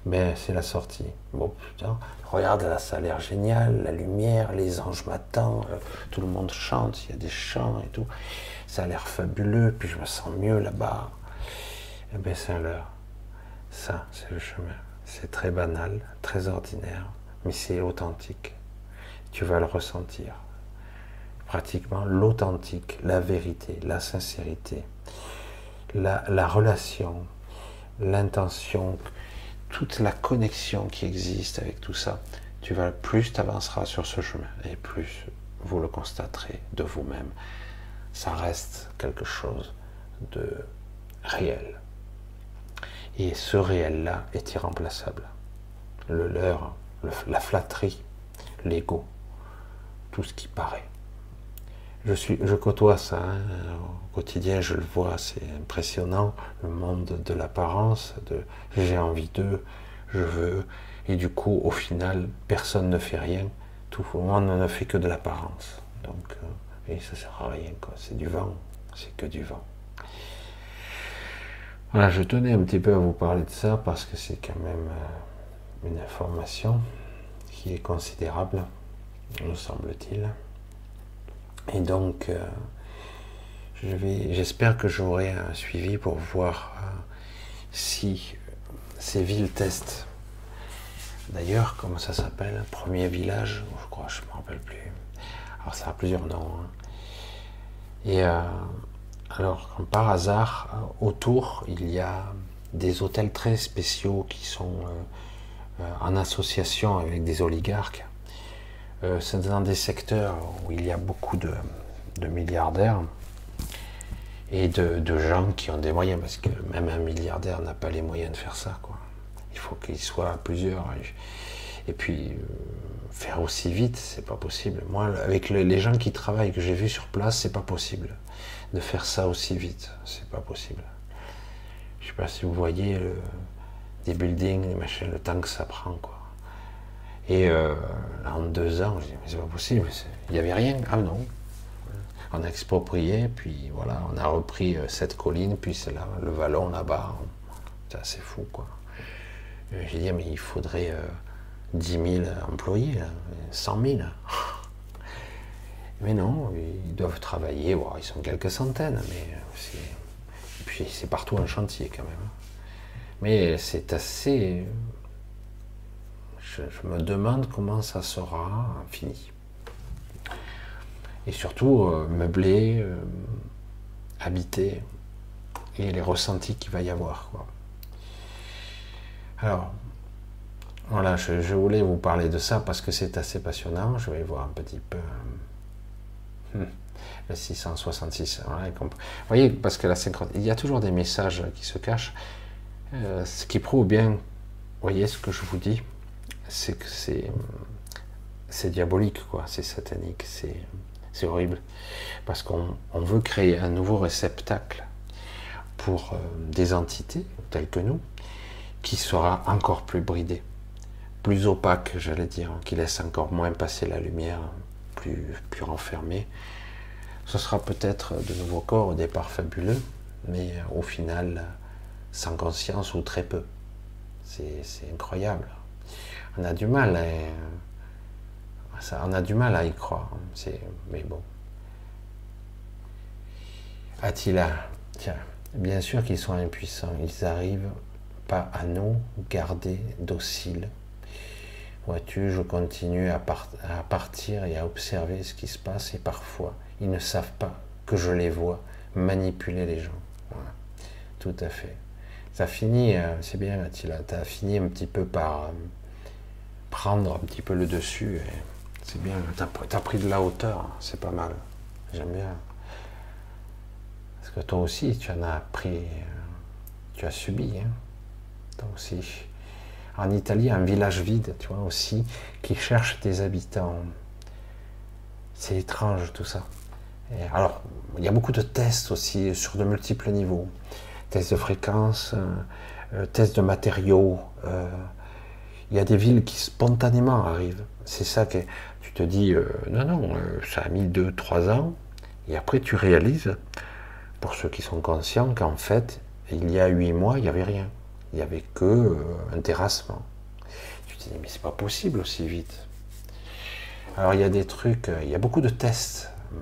Mais c'est la sortie. Bon, putain, regarde là, ça a l'air génial, la lumière, les anges m'attendent, euh, tout le monde chante, il y a des chants et tout. Ça a l'air fabuleux, puis je me sens mieux là-bas. Eh bien, c'est l'heure. Ça, c'est le chemin. C'est très banal, très ordinaire, mais c'est authentique. Tu vas le ressentir. Pratiquement l'authentique, la vérité, la sincérité, la, la relation, l'intention, toute la connexion qui existe avec tout ça, tu vas plus tu avanceras sur ce chemin et plus vous le constaterez de vous-même. Ça reste quelque chose de réel. Et ce réel-là est irremplaçable. Le leurre, la flatterie, l'ego, tout ce qui paraît. Je, suis, je côtoie ça hein, au quotidien, je le vois, c'est impressionnant, le monde de l'apparence, de j'ai envie d'eux, je veux, et du coup, au final, personne ne fait rien, tout le monde ne fait que de l'apparence. Donc, euh, et ça sert à rien. C'est du vent, c'est que du vent. Voilà, je tenais un petit peu à vous parler de ça parce que c'est quand même euh, une information qui est considérable, me semble-t-il. Et donc, euh, j'espère que j'aurai un suivi pour voir euh, si ces villes testent. D'ailleurs, comment ça s'appelle? Premier village, je crois, je ne me rappelle plus. Alors, ça a plusieurs noms. Hein. Et alors, comme par hasard, euh, autour, il y a des hôtels très spéciaux qui sont euh, euh, en association avec des oligarques. C'est dans des secteurs où il y a beaucoup de, milliardaires et de, gens qui ont des moyens, parce que même un milliardaire n'a pas les moyens de faire ça. Il faut qu'il soit plusieurs. Et puis, faire aussi vite, c'est pas possible. Moi, avec les gens qui travaillent, que j'ai vus sur place, c'est pas possible de faire ça aussi vite. C'est pas possible. Je sais pas si vous voyez des buildings, des machines, le temps que ça prend. Et euh, en deux ans, je dis, mais c'est pas possible, il n'y avait rien. Ah non. On a exproprié, puis voilà, on a repris euh, cette colline, puis c'est là, le vallon là-bas. C'est assez fou, quoi. J'ai dit, mais il faudrait 10 euh, 000 employés, 100 000. Mais non, ils doivent travailler, ils sont quelques centaines, mais c'est... puis c'est partout un chantier quand même. Mais c'est assez... Je, me demande comment ça sera fini. Et surtout, euh, meubler, euh, habiter, et les ressentis qu'il va y avoir. Alors, voilà, je, voulais vous parler de ça parce que c'est assez passionnant. Je vais voir un petit peu le 666. Vous voyez, parce que la il y a toujours des messages qui se cachent. Euh, ce qui prouve bien, vous voyez ce que je vous dis, c'est que c'est diabolique, quoi. C'est satanique, c'est horrible, parce qu'on veut créer un nouveau réceptacle pour euh, des entités telles que nous, qui sera encore plus bridé, plus opaque, j'allais dire, qui laisse encore moins passer la lumière, plus, plus renfermé. Ce sera peut-être de nouveaux corps au départ fabuleux, mais au final sans conscience ou très peu. C'est incroyable. On a du mal à, on a du mal à y croire. Mais bon. Attila, tiens, bien sûr qu'ils sont impuissants. Ils n'arrivent pas à nous garder dociles Vois-tu, je continue à, partir et à observer ce qui se passe et parfois ils ne savent pas que je les vois manipuler les gens. Tout à fait. Ça finit, euh, c'est bien Attila, tu as fini un petit peu par euh, prendre un petit peu le dessus. C'est bien, tu as, pris de la hauteur, c'est pas mal. J'aime bien. Parce que toi aussi, tu en as pris, euh, tu as subi. Hein. Toi aussi. En Italie, un village vide, tu vois, aussi, qui cherche des habitants. C'est étrange tout ça. Et alors, il y a beaucoup de tests aussi sur de multiples niveaux. Tests de fréquence, euh, euh, tests de matériaux. Il y a des villes qui spontanément arrivent. C'est ça que tu te dis, euh, non, non, euh, ça a mis 2-3 ans. Et après, tu réalises, pour ceux qui sont conscients, qu'en fait, il y a 8 mois, il n'y avait rien. Il n'y avait que euh, un terrassement. Tu te dis, mais c'est pas possible aussi vite. Alors, il y a des trucs, il y a beaucoup de tests, hum,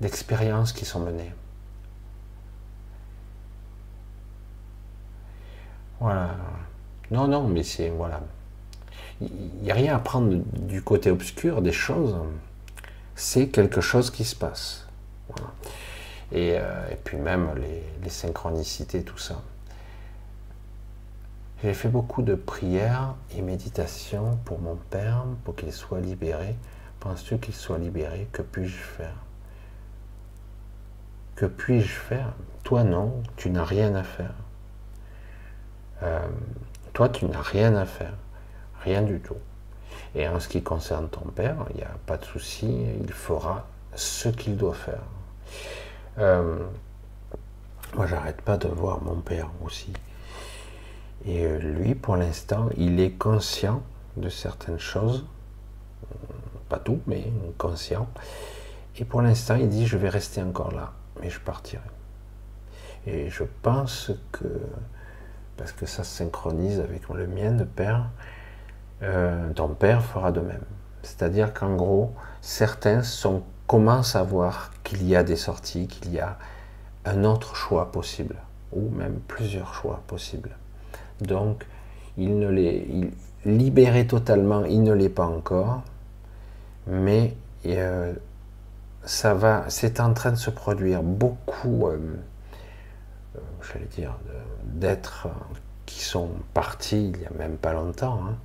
d'expériences qui sont menées. Voilà. Non, non, mais c'est. Voilà. Il n'y a rien à prendre du côté obscur des choses. C'est quelque chose qui se passe. Voilà. Et, euh, et puis même les, les synchronicités, tout ça. J'ai fait beaucoup de prières et méditations pour mon père, pour qu'il soit libéré. Penses-tu qu'il soit libéré? Que puis-je faire? Que puis-je faire? Toi non, tu n'as rien à faire. Euh, toi, tu n'as rien à faire. Rien du tout. Et en ce qui concerne ton père, il n'y a pas de souci, il fera ce qu'il doit faire. Euh, moi, j'arrête pas de voir mon père aussi. Et euh, lui, pour l'instant, il est conscient de certaines choses. Pas tout, mais conscient. Et pour l'instant, il dit, je vais rester encore là, mais je partirai. Et je pense que, parce que ça se synchronise avec le mien de père, euh, ton père fera de même. C'est-à-dire qu'en gros, certains commencent à voir qu'il y a des sorties, qu'il y a un autre choix possible, ou même plusieurs choix possibles. Donc, il ne il, libéré totalement, il ne l'est pas encore, mais euh, ça va, c'est en train de se produire beaucoup, euh, j'allais dire, d'êtres qui sont partis il n'y a même pas longtemps, hein,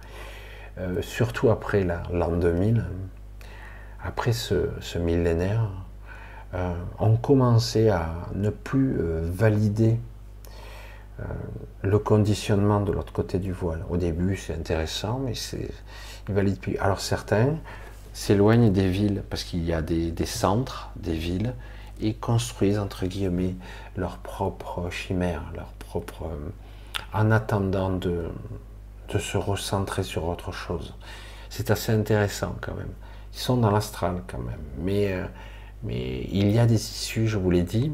euh, surtout après l'an 2000, après ce, millénaire, euh, ont commencé à ne plus euh, valider euh, le conditionnement de l'autre côté du voile. Au début, c'est intéressant, mais ils valident plus. Alors certains s'éloignent des villes parce qu'il y a des, centres, des villes, et construisent entre guillemets leur propre chimère, leur propre, en attendant de, de se recentrer sur autre chose. C'est assez intéressant quand même. Ils sont dans l'astral quand même, mais euh, mais il y a des issues, je vous l'ai dit.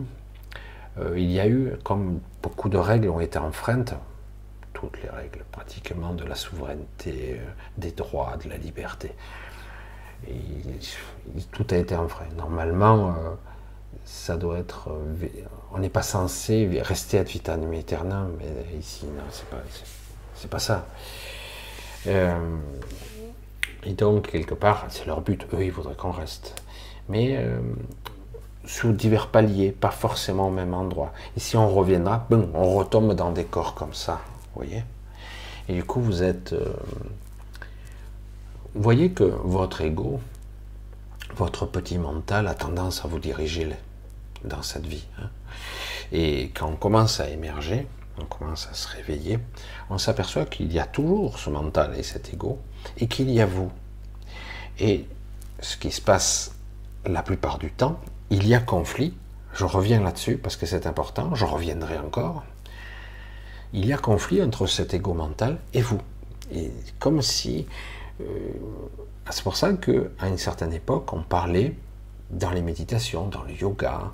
Euh, il y a eu, comme beaucoup de règles ont été enfreintes, toutes les règles pratiquement de la souveraineté, euh, des droits, de la liberté. Tout a été enfreint. Normalement, euh, ça doit être. euh, on n'est pas censé rester ad vitam aeternam, mais ici, non, c'est pas, c'est pas ça. Euh, et donc, quelque part, c'est leur but. Eux, ils voudraient qu'on reste mais euh, sous divers paliers, pas forcément au même endroit. Ici, on reviendra, boum, on retombe dans des corps comme ça, vous voyez Et du coup, vous êtes... Euh, vous voyez que votre ego, votre petit mental a tendance à vous diriger dans cette vie. Hein Et quand on commence à émerger, on commence à se réveiller, on s'aperçoit qu'il y a toujours ce mental et cet ego, et qu'il y a vous. Et ce qui se passe la plupart du temps, il y a conflit. Je reviens là-dessus parce que c'est important, je reviendrai encore. Il y a conflit entre cet ego mental et vous. Et comme si. Euh, c'est pour ça qu'à une certaine époque, on parlait dans les méditations, dans le yoga,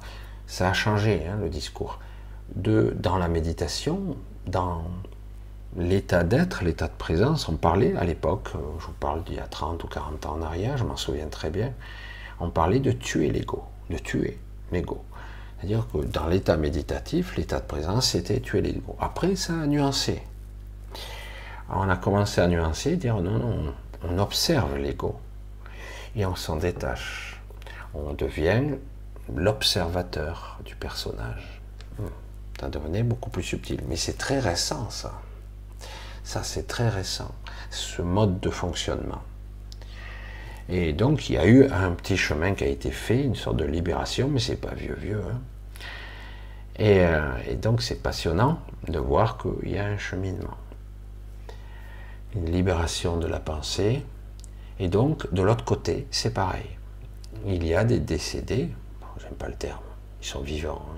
ça a changé hein, le discours. De, dans la méditation, dans l'état d'être, l'état de présence, on parlait à l'époque, je vous parle d'il y a 30 ou 40 ans en arrière, je m'en souviens très bien, on parlait de tuer l'ego, de tuer l'ego. C'est-à-dire que dans l'état méditatif, l'état de présence, c'était tuer l'ego. Après, ça a nuancé. On a commencé à nuancer, dire non, non, on observe l'ego et on s'en détache. On devient l'observateur du personnage. Ça devenait beaucoup plus subtil. Mais c'est très récent, ça. Ça, c'est très récent, ce mode de fonctionnement. Et donc, il y a eu un petit chemin qui a été fait, une sorte de libération, mais c'est pas vieux, vieux. Hein. Et, euh, et, donc, c'est passionnant de voir qu'il y a un cheminement. une libération de la pensée. Et donc, de l'autre côté, c'est pareil. Il y a des décédés, pas le terme, ils sont vivants, hein.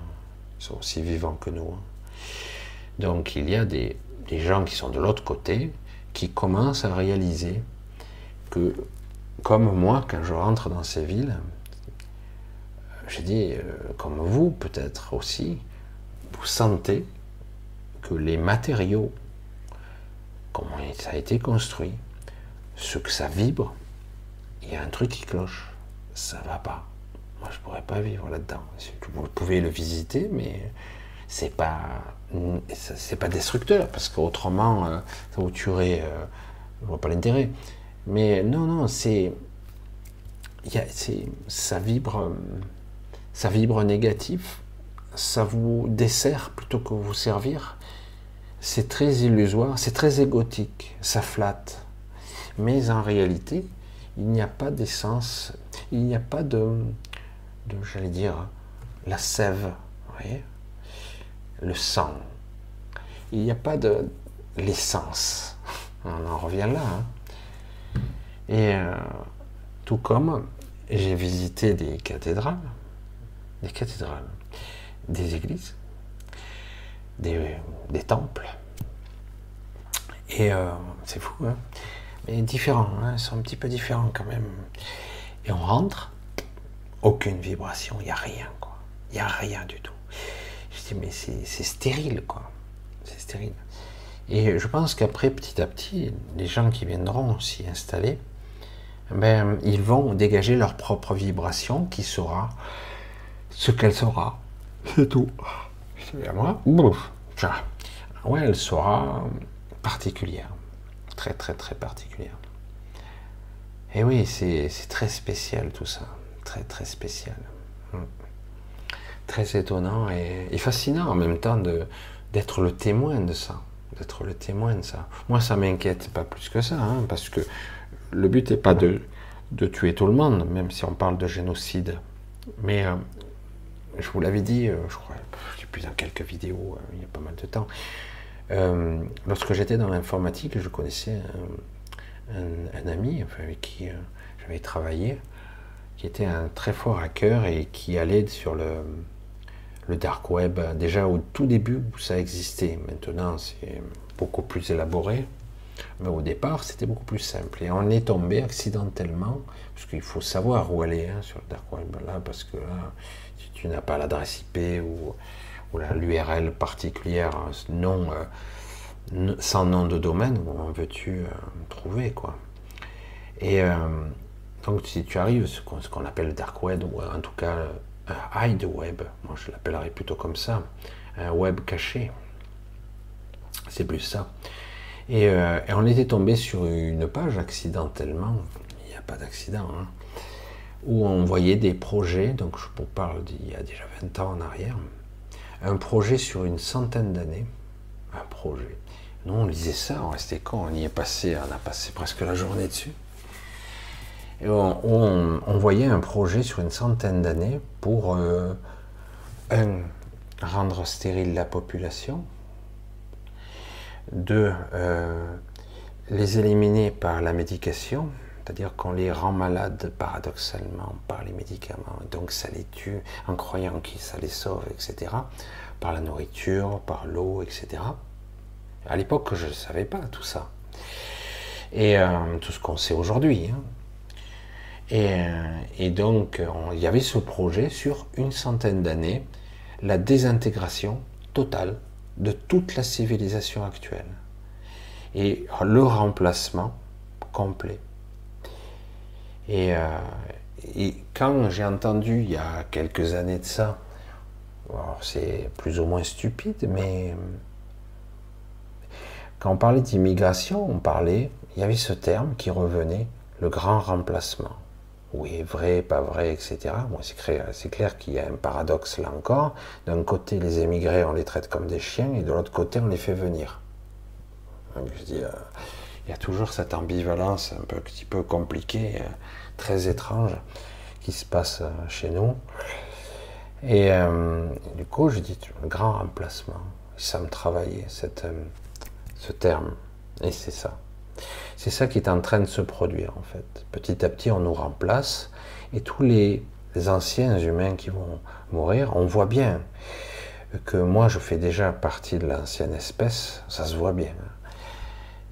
ils sont aussi vivants que nous. hein. Donc, il y a des, des gens qui sont de l'autre côté, qui commencent à réaliser que, comme moi, quand je rentre dans ces villes, je dis, euh, comme vous peut-être aussi, vous sentez que les matériaux, comment ça a été construit, ce que ça vibre, il y a un truc qui cloche. Ça va pas. Moi, je pourrais pas vivre là-dedans. Vous pouvez le visiter, mais c'est pas c'est pas destructeur parce qu'autrement euh, ça vous tuerait. euh, je vois pas l'intérêt. Mais non, non, c'est ça vibre, ça vibre négatif, ça vous dessert plutôt que vous servir. C'est très illusoire, c'est très égotique, ça flatte. Mais en réalité, il n'y a pas d'essence, il n'y a pas de, de j'allais dire, la sève, le sang. Il n'y a pas de l'essence. On en revient là. hein. Et euh, tout comme j'ai visité des cathédrales, des cathédrales, des églises, des, des temples. Et euh, c'est fou, hein mais différents, hein, ils sont un petit peu différents quand même. Et on rentre, aucune vibration, il n'y a rien, quoi. Il n'y a rien du tout. Je dis, mais c'est stérile, quoi. C'est stérile. Et je pense qu'après, petit à petit, les gens qui viendront s'y installer, ben, ils vont dégager leur propre vibration qui sera ce qu'elle sera. C'est tout. C'est à moi. Bouf. Ouais, elle sera particulière. Très, très, très particulière. Et oui, c'est c'est très spécial tout ça. Très, très spécial. Mm. Très étonnant et, fascinant en même temps d'être le témoin de ça. D'être le témoin de ça. Moi, ça m'inquiète pas plus que ça, hein, parce que le but n'est pas de, de tuer tout le monde, même si on parle de génocide. Mais euh, je vous l'avais dit, euh, je crois, je sais plus dans quelques vidéos, euh, il y a pas mal de temps. Lorsque j'étais dans l'informatique, je connaissais un, ami avec qui j'avais travaillé, qui était un très fort hacker et qui allait sur le, le dark web. Déjà au tout début où ça existait. Maintenant, c'est beaucoup plus élaboré. Mais au départ, c'était beaucoup plus simple. Et on est tombé accidentellement, parce qu'il faut savoir où aller hein, sur le dark web, là, parce que là, si tu n'as pas l'adresse IP ou, ou l'URL particulière, hein, non, euh, sans nom de domaine, comment veux-tu euh, trouver, quoi Et euh, donc, si tu arrives, ce qu'on appelle le dark web, ou en tout cas un hide web, moi je l'appellerais plutôt comme ça, un web caché, c'est plus ça. Et, euh, on était tombé sur une page accidentellement, il n'y a pas d'accident, hein, où on voyait des projets, donc je vous parle d'il y a déjà 20 ans en arrière, un projet sur une centaine d'années, un projet. Nous on lisait ça, on restait con, on y est passé, on a passé presque la journée dessus. On, voyait un projet sur une centaine d'années pour, euh, rendre stérile la population, deux, euh, les éliminer par la médication, c'est-à-dire qu'on les rend malades paradoxalement par les médicaments, donc ça les tue en croyant que ça les sauve, etc., par la nourriture, par l'eau, etc. À l'époque, je ne savais pas tout ça. Et euh, tout ce qu'on sait aujourd'hui. hein. Et, euh, et donc, on- il y avait ce projet sur une centaine d'années, la désintégration totale de toute la civilisation actuelle. Et le remplacement complet. Et, euh, et quand j'ai entendu il y a quelques années de ça, c'est plus ou moins stupide, mais quand on parlait d'immigration, on parlait, il y avait ce terme qui revenait, le grand remplacement. Oui, vrai, pas vrai, etc. Moi, c'est clair, qu'il y a un paradoxe là encore. D'un côté, les émigrés, on les traite comme des chiens, et de l'autre côté, on les fait venir. Je dis, euh, il y a toujours cette ambivalence un petit peu compliquée, euh, très étrange, qui se passe euh, chez nous. Et du coup, je dis, le grand remplacement, ça me travaillait, ce terme. Et c'est ça. C'est ça qui est en train de se produire en fait. Petit à petit, on nous remplace et tous les, anciens humains qui vont mourir, on voit bien que moi, je fais déjà partie de l'ancienne espèce, ça se voit bien.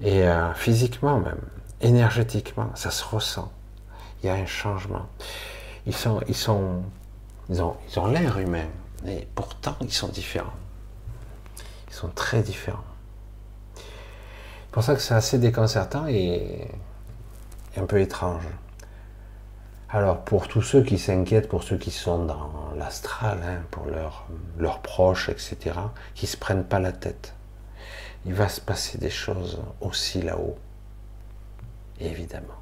Et euh, physiquement même, énergétiquement, ça se ressent. Il y a un changement. Ils ils ils ont, ils ont l'air humains, mais pourtant ils sont différents. Ils sont très différents. C'est pour ça que c'est assez déconcertant et un peu étrange. Alors pour tous ceux qui s'inquiètent, pour ceux qui sont dans l'astral, hein, pour leurs, proches, etc., qui ne se prennent pas la tête, il va se passer des choses aussi là-haut, évidemment.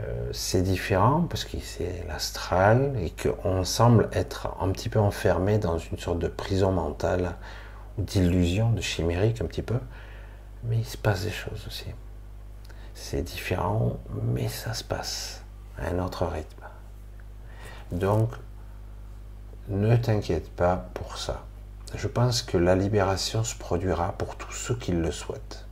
Euh, c'est différent parce que c'est l'astral et qu'on semble être un petit peu enfermé dans une sorte de prison mentale d'illusion, de chimérique un petit peu, mais il se passe des choses aussi. C'est différent, mais ça se passe à un autre rythme. Donc, ne t'inquiète pas pour ça. Je pense que la libération se produira pour tous ceux qui le souhaitent.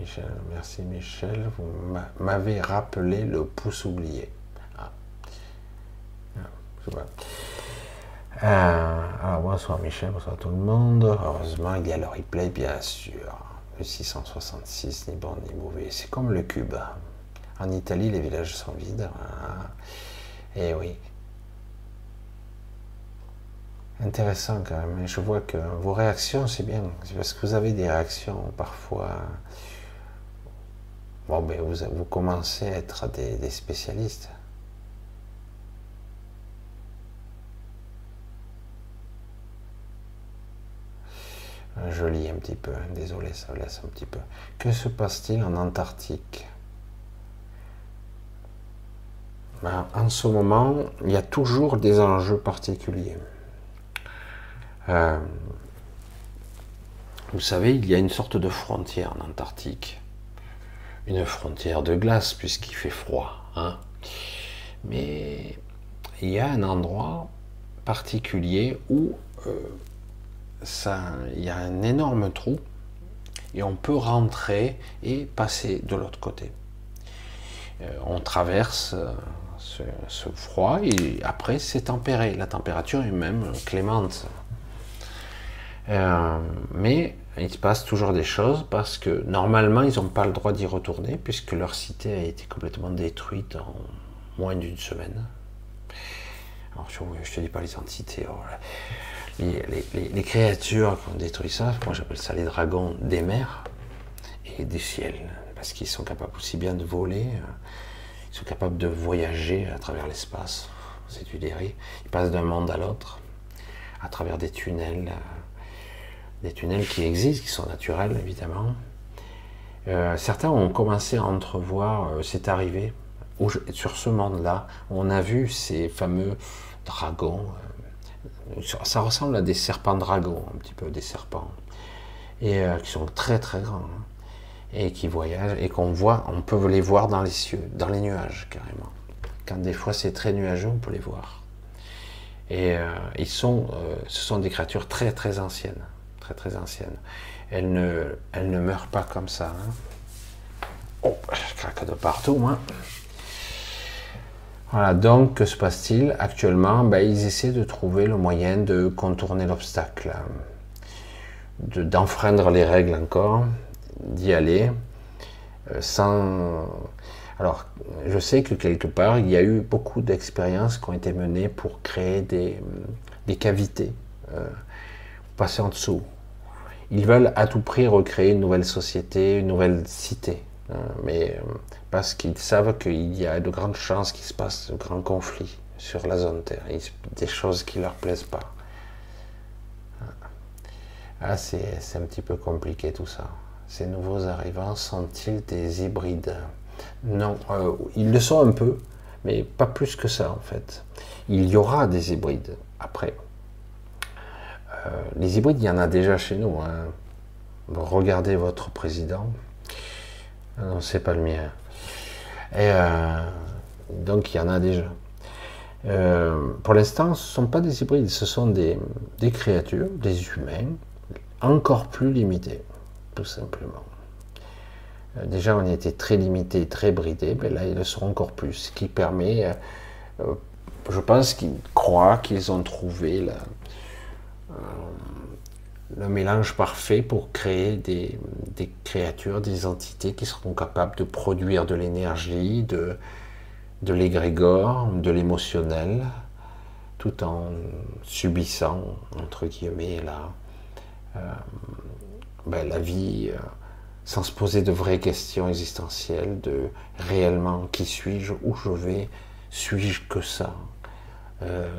Michel, merci Michel, vous m'avez rappelé le pouce oublié. Ah. Ah, euh, alors bonsoir Michel, bonsoir tout le monde. Heureusement, il y a le replay, bien sûr. Le 666, ni bon ni mauvais. C'est comme le cube. En Italie, les villages sont vides. Et eh oui. Intéressant quand même. Je vois que vos réactions, c'est bien. Parce que vous avez des réactions parfois. Bon, ben vous commencez à être des spécialistes. Je lis un petit peu, désolé, ça laisse un petit peu. Que se passe-t-il en Antarctique? Ben, En ce moment, il y a toujours des enjeux particuliers. Euh, vous savez, il y a une sorte de frontière en Antarctique. Une frontière de glace, puisqu'il fait froid. Hein. Mais il y a un endroit particulier où euh, il y a un énorme trou et on peut rentrer et passer de l'autre côté. Euh, on traverse euh, ce, froid et après c'est tempéré. La température est même clémente. Euh, mais il se passe toujours des choses parce que normalement ils n'ont pas le droit d'y retourner puisque leur cité a été complètement détruite en moins d'une semaine. Alors je ne te dis pas les entités. Oh les, créatures qui ont détruit ça, moi j'appelle ça les dragons des mers et des ciels, parce qu'ils sont capables aussi bien de voler, euh, ils sont capables de voyager à travers l'espace, c'est du dérive. Ils passent d'un monde à l'autre, à travers des tunnels, euh, des tunnels qui existent, qui sont naturels évidemment. Euh, certains ont commencé à entrevoir, c'est arrivé, sur ce monde-là, on a vu ces fameux dragons, ça ressemble à des serpents dragons, un petit peu des serpents, et euh, qui sont très très grands, hein, et qui voyagent, et qu'on voit, on peut les voir dans les cieux, dans les nuages carrément. Quand des fois c'est très nuageux, on peut les voir. Et euh, ils sont, euh, ce sont des créatures très très anciennes, très très anciennes. Elles ne, meurent pas comme ça. Hein. Oh, je craque de partout, moi. Voilà, donc que se passe-t-il Actuellement, ben, ils essaient de trouver le moyen de contourner l'obstacle, d'enfreindre les règles encore, d'y aller, euh, sans... Alors, je sais que quelque part, il y a eu beaucoup d'expériences qui ont été menées pour créer des, cavités, euh, passer en dessous. Ils veulent à tout prix recréer une nouvelle société, une nouvelle cité. Hein, mais euh, parce qu'ils savent qu'il y a de grandes chances qu'il se passe de grands conflits sur la zone Terre, des choses qui leur plaisent pas. Ah, c'est un petit peu compliqué tout ça. Ces nouveaux arrivants sont-ils des hybrides? Non, euh, ils le sont un peu, mais pas plus que ça en fait. Il y aura des hybrides après. Euh, les hybrides, il y en a déjà chez nous. Hein. Regardez votre président, non, c'est pas le mien. Et euh, donc il y en a déjà. Euh, pour l'instant, ce ne sont pas des hybrides, ce sont des, créatures, des humains, encore plus limités, tout simplement. Euh, déjà, on était très limité, très bridé, mais là, ils le seront encore plus, ce qui permet, je pense qu'ils croient qu'ils ont trouvé la, le mélange parfait pour créer des, créatures, des entités qui seront capables de produire de l'énergie, de, de l'égrégore, de l'émotionnel, tout en subissant, entre guillemets, la, euh, ben, la vie euh, sans se poser de vraies questions existentielles, de réellement qui suis-je, où je vais, suis-je que ça,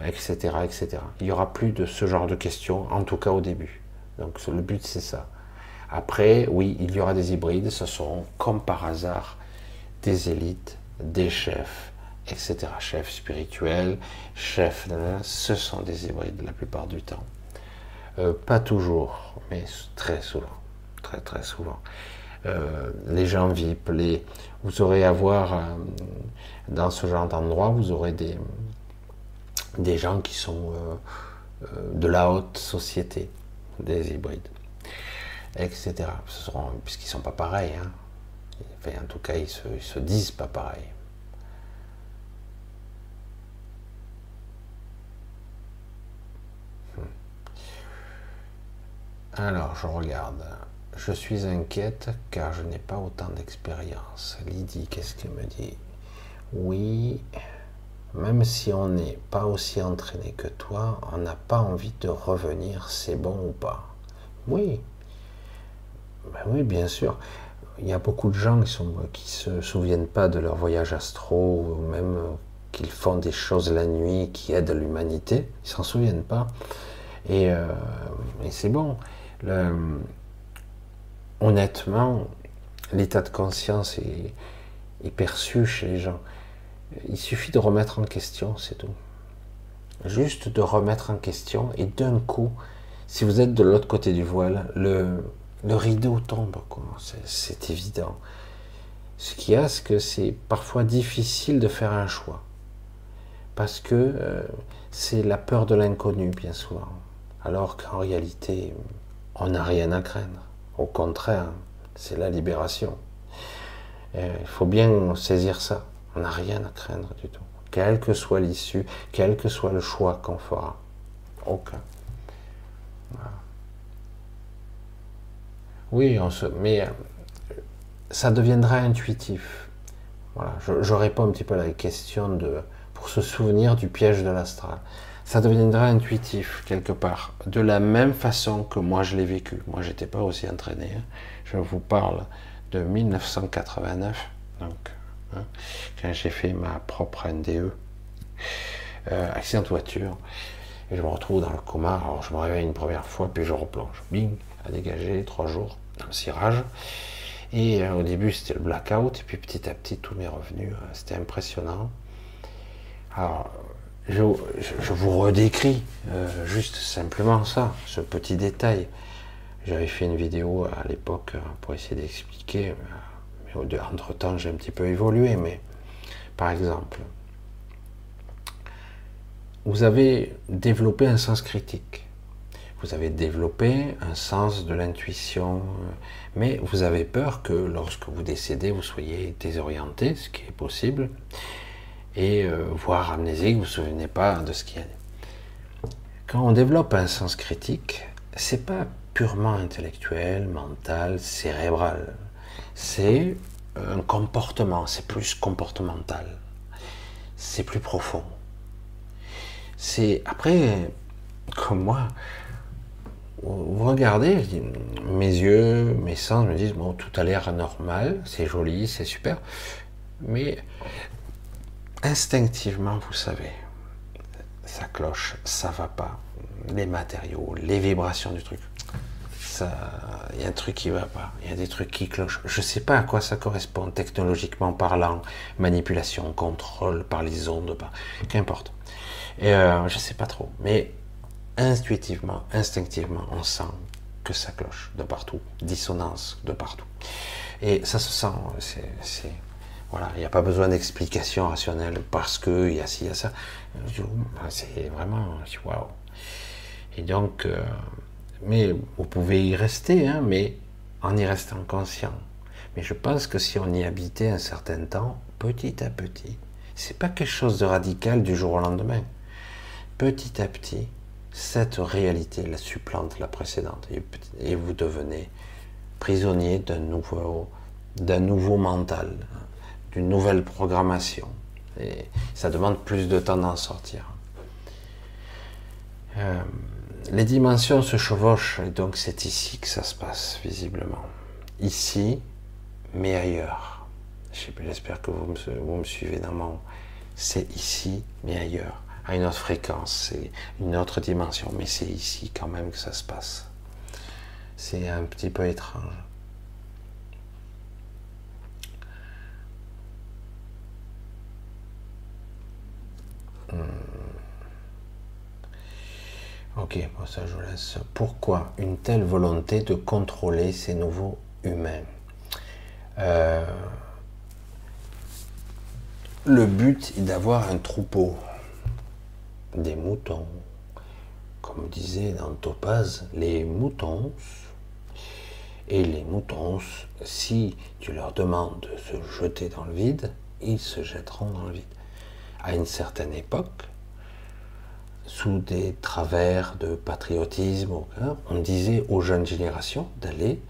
etc., euh, etc. Il n'y aura plus de ce genre de questions, en tout cas au début. Donc le but c'est ça. Après, oui, il y aura des hybrides, ce seront comme par hasard des élites, des chefs, etc. Chefs spirituels, chefs, ce sont des hybrides la plupart du temps. Euh, pas toujours, mais très souvent, très très souvent. Euh, les gens VIP, vous aurez à voir euh, dans ce genre d'endroit, vous aurez des, des gens qui sont de la haute société, des hybrides, etc. puisqu'ils ne sont pas pareils. Hein. en tout cas, ils se, se disent pas pareils. Alors, je regarde. Je suis inquiète car je n'ai pas autant d'expérience. Lydie, qu'est-ce qu'elle me dit? Oui, même si on n'est pas aussi entraîné que toi, on n'a pas envie de revenir, c'est bon ou pas? Oui. Ben oui, bien sûr. Il y a beaucoup de gens qui ne qui se souviennent pas de leur voyage astro, ou même qu'ils font des choses la nuit qui aident l'humanité. Ils s'en souviennent pas. Et, euh, et c'est bon honnêtement, l'état de conscience est, perçu chez les gens. Il suffit de remettre en question, c'est tout. Juste de remettre en question, et d'un coup, si vous êtes de l'autre côté du voile, le, rideau tombe, c'est évident. Ce qu'il y a, c'est que c'est parfois difficile de faire un choix. Parce que euh, c'est la peur de l'inconnu, bien souvent. Alors qu'en réalité, on n'a rien à craindre. Au contraire, c'est la libération. il faut bien saisir ça. On n'a rien à craindre du tout. Quelle que soit l'issue, quel que soit le choix qu'on fera. Aucun. Oui, mais euh, ça deviendra intuitif. Voilà, je, je, réponds un petit peu à la question de, pour se souvenir du piège de l'astral ça deviendra intuitif quelque part, de la même façon que moi je l'ai vécu. Moi, j'étais pas aussi entraîné. Hein. Je vous parle de 1989, donc hein, quand j'ai fait ma propre NDE, euh, accident de voiture, je me retrouve dans le coma. Alors, je me réveille une première fois, puis je replonge. Bing, à dégager, trois jours dans le cirage. Et euh, au début, c'était le blackout, et puis petit à petit, tout m'est revenu. Euh, c'était impressionnant. Alors, je, vous redécris juste simplement ça, ce petit détail. J'avais fait une vidéo à l'époque pour essayer d'expliquer, euh, mais entre temps j'ai un petit peu évolué, mais par exemple, vous avez développé un sens critique, vous avez développé un sens de l'intuition, mais vous avez peur que lorsque vous décédez, vous soyez désorienté, ce qui est possible, et euh, voire amnésique, vous ne vous souvenez pas de ce qu'il y a. Quand on développe un sens critique, c'est pas purement intellectuel, mental, cérébral. C'est un comportement, c'est plus comportemental. C'est plus profond. C'est après, comme moi, vous regardez, mes yeux, mes sens me disent bon, tout a l'air normal, c'est joli, c'est super, mais instinctivement, vous savez, ça cloche, ça va pas. Les matériaux, les vibrations du truc. Il y a un truc qui va pas, il y a des trucs qui clochent. Je sais pas à quoi ça correspond technologiquement parlant, manipulation, contrôle par les ondes, qu'importe. Et euh, je sais pas trop, mais intuitivement, instinctivement, on sent que ça cloche de partout, dissonance de partout. Et ça se sent, c'est Voilà, il n'y a pas besoin d'explication rationnelle parce que il y a ci, il y a ça. C'est vraiment, waouh. Et donc, euh, mais vous pouvez y rester, hein, mais en y restant conscient. Mais je pense que si on y habitait un certain temps, petit à petit, c'est pas quelque chose de radical du jour au lendemain. Petit à petit, cette réalité la supplante la précédente et vous devenez prisonnier d'un nouveau, mental, d'une nouvelle programmation. Et ça demande plus de temps d'en sortir. Euh, les dimensions se chevauchent et donc c'est ici que ça se passe visiblement. Ici, mais ailleurs. J'espère que vous me, vous me suivez dans mon... C'est ici, mais ailleurs, à une autre fréquence, c'est une autre dimension, mais c'est ici quand même que ça se passe. C'est un petit peu étrange. Hmm. Pourquoi une telle volonté de contrôler ces nouveaux humains euh, Le but est d'avoir un troupeau, des moutons. Comme disait dans Topaz, les moutons. Et les moutons, si tu leur demandes de se jeter dans le vide, ils se jetteront dans le vide. À une certaine époque, sous des travers de patriotisme, on disait aux jeunes générations d'aller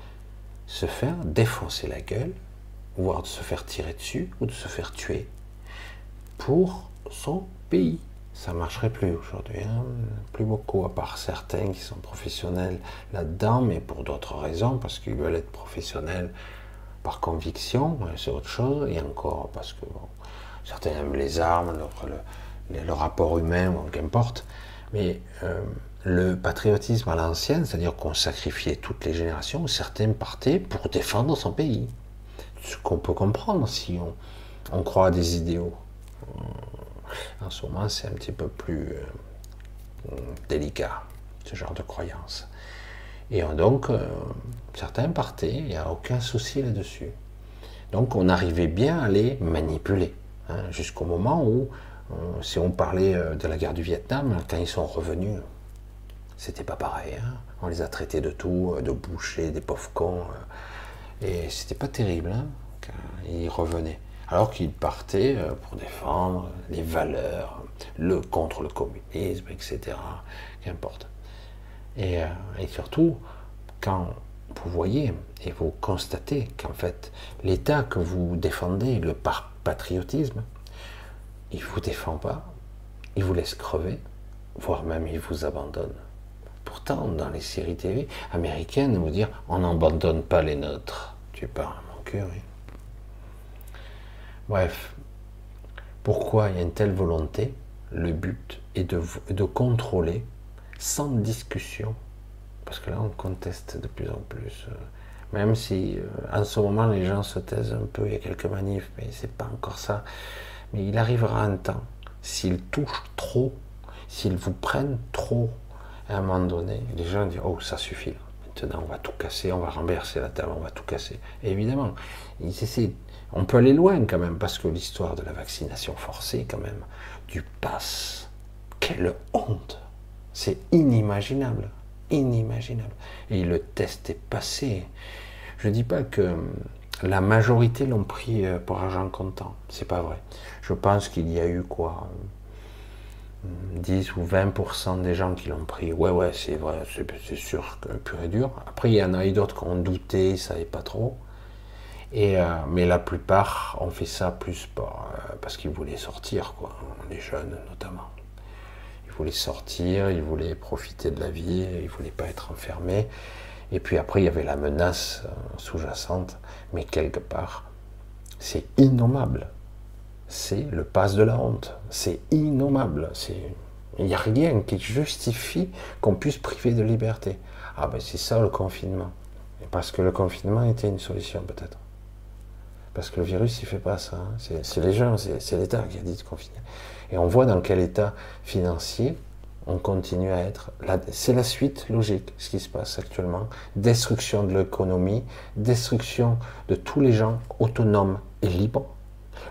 se faire défoncer la gueule, voire de se faire tirer dessus ou de se faire tuer pour son pays. Ça marcherait plus aujourd'hui, hein. plus beaucoup, à part certains qui sont professionnels là-dedans, mais pour d'autres raisons, parce qu'ils veulent être professionnels par conviction, c'est autre chose, et encore parce que certains aiment les armes, le, rapport humain, qu'importe, mais euh, le patriotisme à l'ancienne, c'est-à-dire qu'on sacrifiait toutes les générations, certains partaient pour défendre son pays. Ce qu'on peut comprendre si on, croit à des idéaux. En ce moment, c'est un petit peu plus euh, délicat, ce genre de croyance. Et donc, euh, certains partaient, il n'y a aucun souci là-dessus. Donc, on arrivait bien à les manipuler, hein, jusqu'au moment où, si on parlait de la guerre du Vietnam, quand ils sont revenus, c'était pas pareil. Hein. On les a traités de tout, euh, de bouchers, des pauvres cons. Euh. et c'était pas terrible hein, quand ils revenaient. Alors qu'ils partaient euh, pour défendre les valeurs, le contre le communisme, etc. Qu'importe. Et, et surtout, quand vous voyez et vous constatez qu'en fait, l'État que vous défendez, le patriotisme, il vous défend pas, il vous laisse crever, voire même il vous abandonne. Pourtant, dans les séries TV américaines, va dire on n'abandonne pas les nôtres. Tu parles à mon cœur. Bref, pourquoi il y a une telle volonté? Le but est de, de contrôler sans discussion. Parce que là, on conteste de plus en plus. Euh, même si euh, en ce moment les gens se taisent un peu, il y a quelques manifs, mais c'est pas encore ça. Mais il arrivera un temps, s'ils touchent trop, s'ils vous prennent trop à un moment donné, les gens disent Oh, ça suffit. Maintenant, on va tout casser, on va renverser la table, on va tout casser. évidemment. On peut aller loin quand même, parce que l'histoire de la vaccination forcée, quand même, du pass, quelle honte C'est inimaginable. Inimaginable. Et le test est passé. Je ne dis pas que la majorité l'ont pris euh, pour argent comptant. C'est pas vrai. Je pense qu'il y a eu quoi 10 ou 20% des gens qui l'ont pris, ouais, ouais, c'est vrai, c'est sûr que pur et dur. Après, il y en a eu d'autres qui ont douté, ils ne savaient pas trop. Et, euh, mais la plupart ont fait ça plus euh, parce qu'ils voulaient sortir, les jeunes notamment. Ils voulaient sortir, ils voulaient profiter de la vie, ils ne voulaient pas être enfermés. Et puis après, il y avait la menace euh, sous-jacente, mais quelque part, c'est innommable c'est le passe de la honte. C'est innommable. Il n'y a rien qui justifie qu'on puisse priver de liberté. Ah ben c'est ça le confinement. Parce que le confinement était une solution peut-être. Parce que le virus, il ne fait pas ça. Hein. C'est les gens, c'est l'État qui a dit de confiner. Et on voit dans quel état financier on continue à être. C'est la suite logique, ce qui se passe actuellement. Destruction de l'économie, destruction de tous les gens autonomes et libres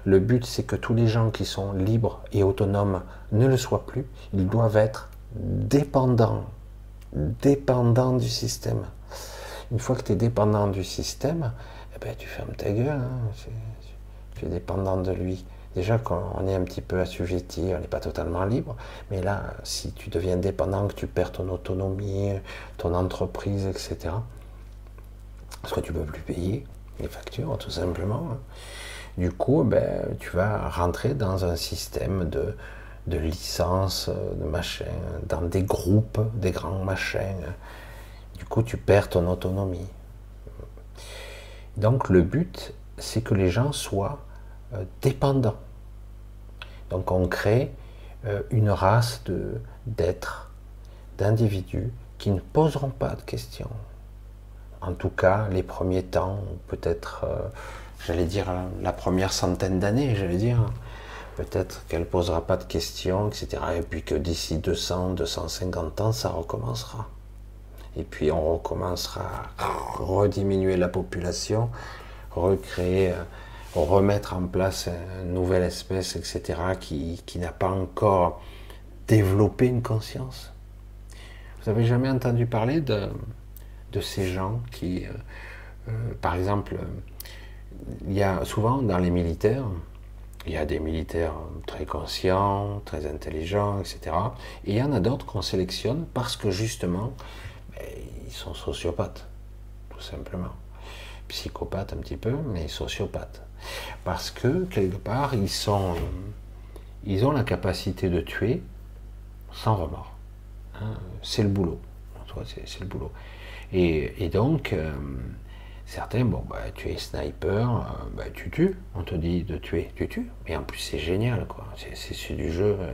Le but, c'est que tous les gens qui sont libres et autonomes ne le soient plus. Ils doivent être dépendants, dépendants du système. Une fois que tu es dépendant du système, eh ben, tu fermes ta gueule. Hein. Tu es dépendant de lui. Déjà, quand on est un petit peu assujetti, on n'est pas totalement libre. Mais là, si tu deviens dépendant, que tu perds ton autonomie, ton entreprise, etc., parce que tu ne peux plus payer les factures, tout simplement. Hein. Du coup, ben, tu vas rentrer dans un système de, de licence, de machin, dans des groupes, des grands machins. Du coup, tu perds ton autonomie. Donc, le but, c'est que les gens soient dépendants. Donc, on crée euh, une race d'êtres, d'individus qui ne poseront pas de questions. En tout cas, les premiers temps, peut-être. Euh, j'allais dire, la première centaine d'années, j'allais dire. Peut-être qu'elle posera pas de questions, etc. Et puis que d'ici 200, 250 ans, ça recommencera. Et puis on recommencera à rediminuer la population, recréer, euh, remettre en place une nouvelle espèce, etc., qui, n'a pas encore développé une conscience. Vous avez jamais entendu parler de, de ces gens qui, euh, euh, par exemple, il y a souvent dans les militaires, il y a des militaires très conscients, très intelligents, etc. Et il y en a d'autres qu'on sélectionne parce que justement, ben, ils sont sociopathes, tout simplement. Psychopathes un petit peu, mais sociopathes. Parce que, quelque part, ils, sont, ont la capacité de tuer sans remords. Hein. C'est le boulot. Et, donc, euh, Certains, bon, bah, tu es sniper, euh, bah, tu tues. On te dit de tuer, tu tues. Mais en plus, c'est génial, quoi. C'est du jeu, euh,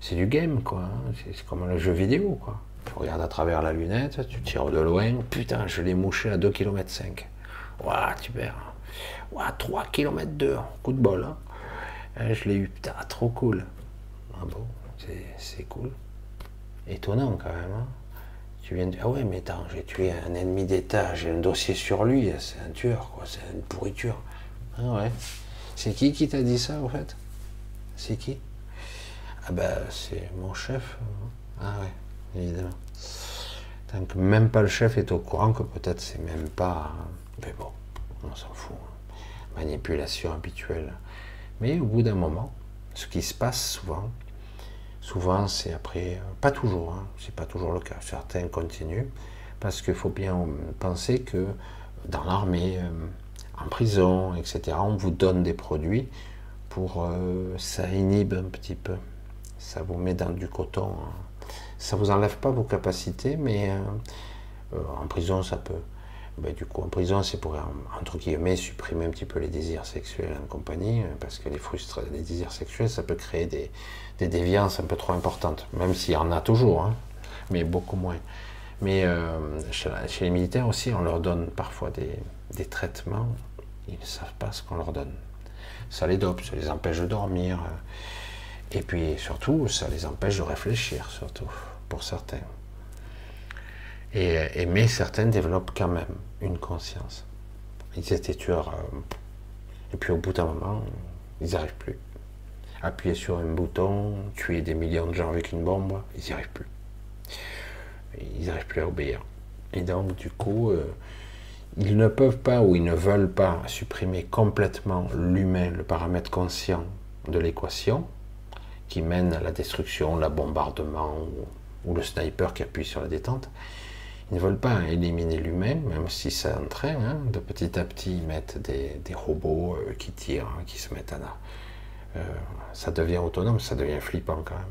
c'est du game, quoi. Hein. C'est comme le jeu vidéo, quoi. Tu regardes à travers la lunette, tu tires de loin. Putain, je l'ai mouché à 2 km 5. Ouah, tu perds. Ouah, 3 km 2. Coup de bol, hein. Euh, je l'ai eu, putain, trop cool. Ah bon, c'est cool. Étonnant, quand même, hein. Tu viens de ah ouais, mais attends, j'ai tué un ennemi d'État, j'ai un dossier sur lui, c'est un tueur, quoi, c'est une pourriture. Ah ouais. C'est qui qui t'a dit ça, en fait? C'est qui? Ah ben, c'est mon chef. Ah ouais, évidemment. Tant que même pas le chef est au courant que peut-être c'est même pas. Mais bon, on s'en fout. Manipulation habituelle. Mais au bout d'un moment, ce qui se passe souvent, Souvent, c'est après, pas toujours, hein, c'est pas toujours le cas. Certains continuent parce qu'il faut bien penser que dans l'armée, euh, en prison, etc., on vous donne des produits pour euh, ça inhibe un petit peu, ça vous met dans du coton. Hein. Ça vous enlève pas vos capacités, mais euh, en prison, ça peut. Ben, du coup, en prison, c'est pour, guillemets, supprimer un petit peu les désirs sexuels en compagnie, parce que les les désirs sexuels, ça peut créer des, des déviances un peu trop importantes, même s'il y en a toujours, hein, mais beaucoup moins. Mais euh, chez, les militaires aussi, on leur donne parfois des, traitements, ils ne savent pas ce qu'on leur donne. Ça les dope, ça les empêche de dormir, et puis surtout, ça les empêche de réfléchir, surtout, pour certains. Et, mais certains développent quand même une conscience. Ils étaient tueurs, euh, et puis au bout d'un moment, ils n'arrivent plus appuyer sur un bouton, tuer des millions de gens avec une bombe, ils n'y arrivent plus. Ils n'arrivent plus à obéir. Et donc, du coup, euh, ils ne peuvent pas ou ils ne veulent pas supprimer complètement l'humain, le paramètre conscient de l'équation, qui mène à la destruction, le bombardement ou, le sniper qui appuie sur la détente. Ils ne veulent pas éliminer l'humain, même si ça entraîne. Hein, de petit à petit, ils mettent des, robots euh, qui tirent, hein, qui se mettent à, euh, ça devient autonome, ça devient flippant quand même.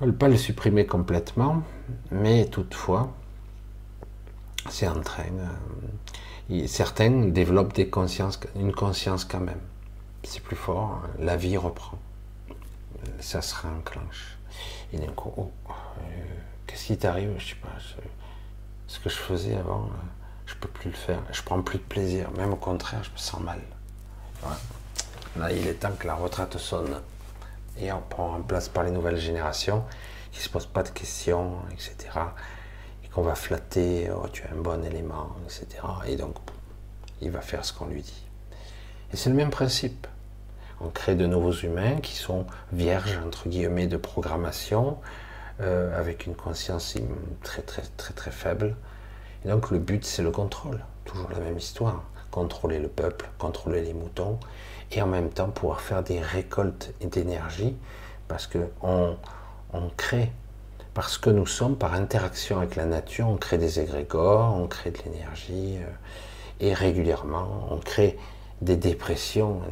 Ils ne veulent pas le supprimer complètement, mais toutefois, c'est en train. Euh, certains développent des consciences, une conscience quand même. C'est plus fort, hein. la vie reprend. Ça se réenclenche. Et d'un coup, oh, euh, qu'est-ce qui t'arrive? Je sais pas. ce que je faisais avant, je peux plus le faire. Je prends plus de plaisir. Même au contraire, je me sens mal. Là, il est temps que la retraite sonne. Et on prend en place par les nouvelles générations qui se posent pas de questions, etc. Et qu'on va flatter, oh, tu es un bon élément, etc. Et donc, il va faire ce qu'on lui dit. Et c'est le même principe. On crée de nouveaux humains qui sont vierges, entre guillemets, de programmation, euh, avec une conscience très très très très faible. Donc le but, c'est le contrôle. Toujours la même histoire. Contrôler le peuple, contrôler les moutons, et en même temps pouvoir faire des récoltes d'énergie, parce qu'on on crée parce que nous sommes par interaction avec la nature, on crée des égrégores, on crée de l'énergie, euh, et régulièrement, on crée des dépressions,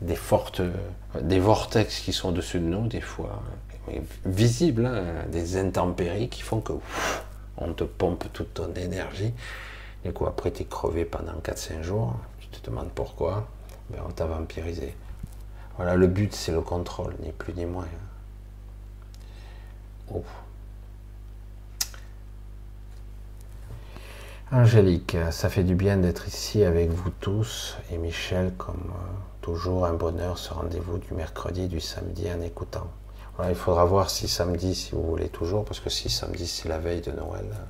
des, fortes, des vortex qui sont au-dessus de nous, des fois visibles, hein, des intempéries qui font que on te pompe toute ton énergie. Du coup, après, tu es crevé pendant 4-5 jours, tu te demandes pourquoi, ben, on t'a vampirisé. Voilà, le but, c'est le contrôle, ni plus ni moins. Angélique, ça fait du bien d'être ici avec vous tous. Et Michel, comme euh, toujours, un bonheur ce rendez-vous du mercredi, du samedi en écoutant. Il faudra voir si samedi, si vous voulez toujours, parce que si samedi c'est la veille de Noël, euh,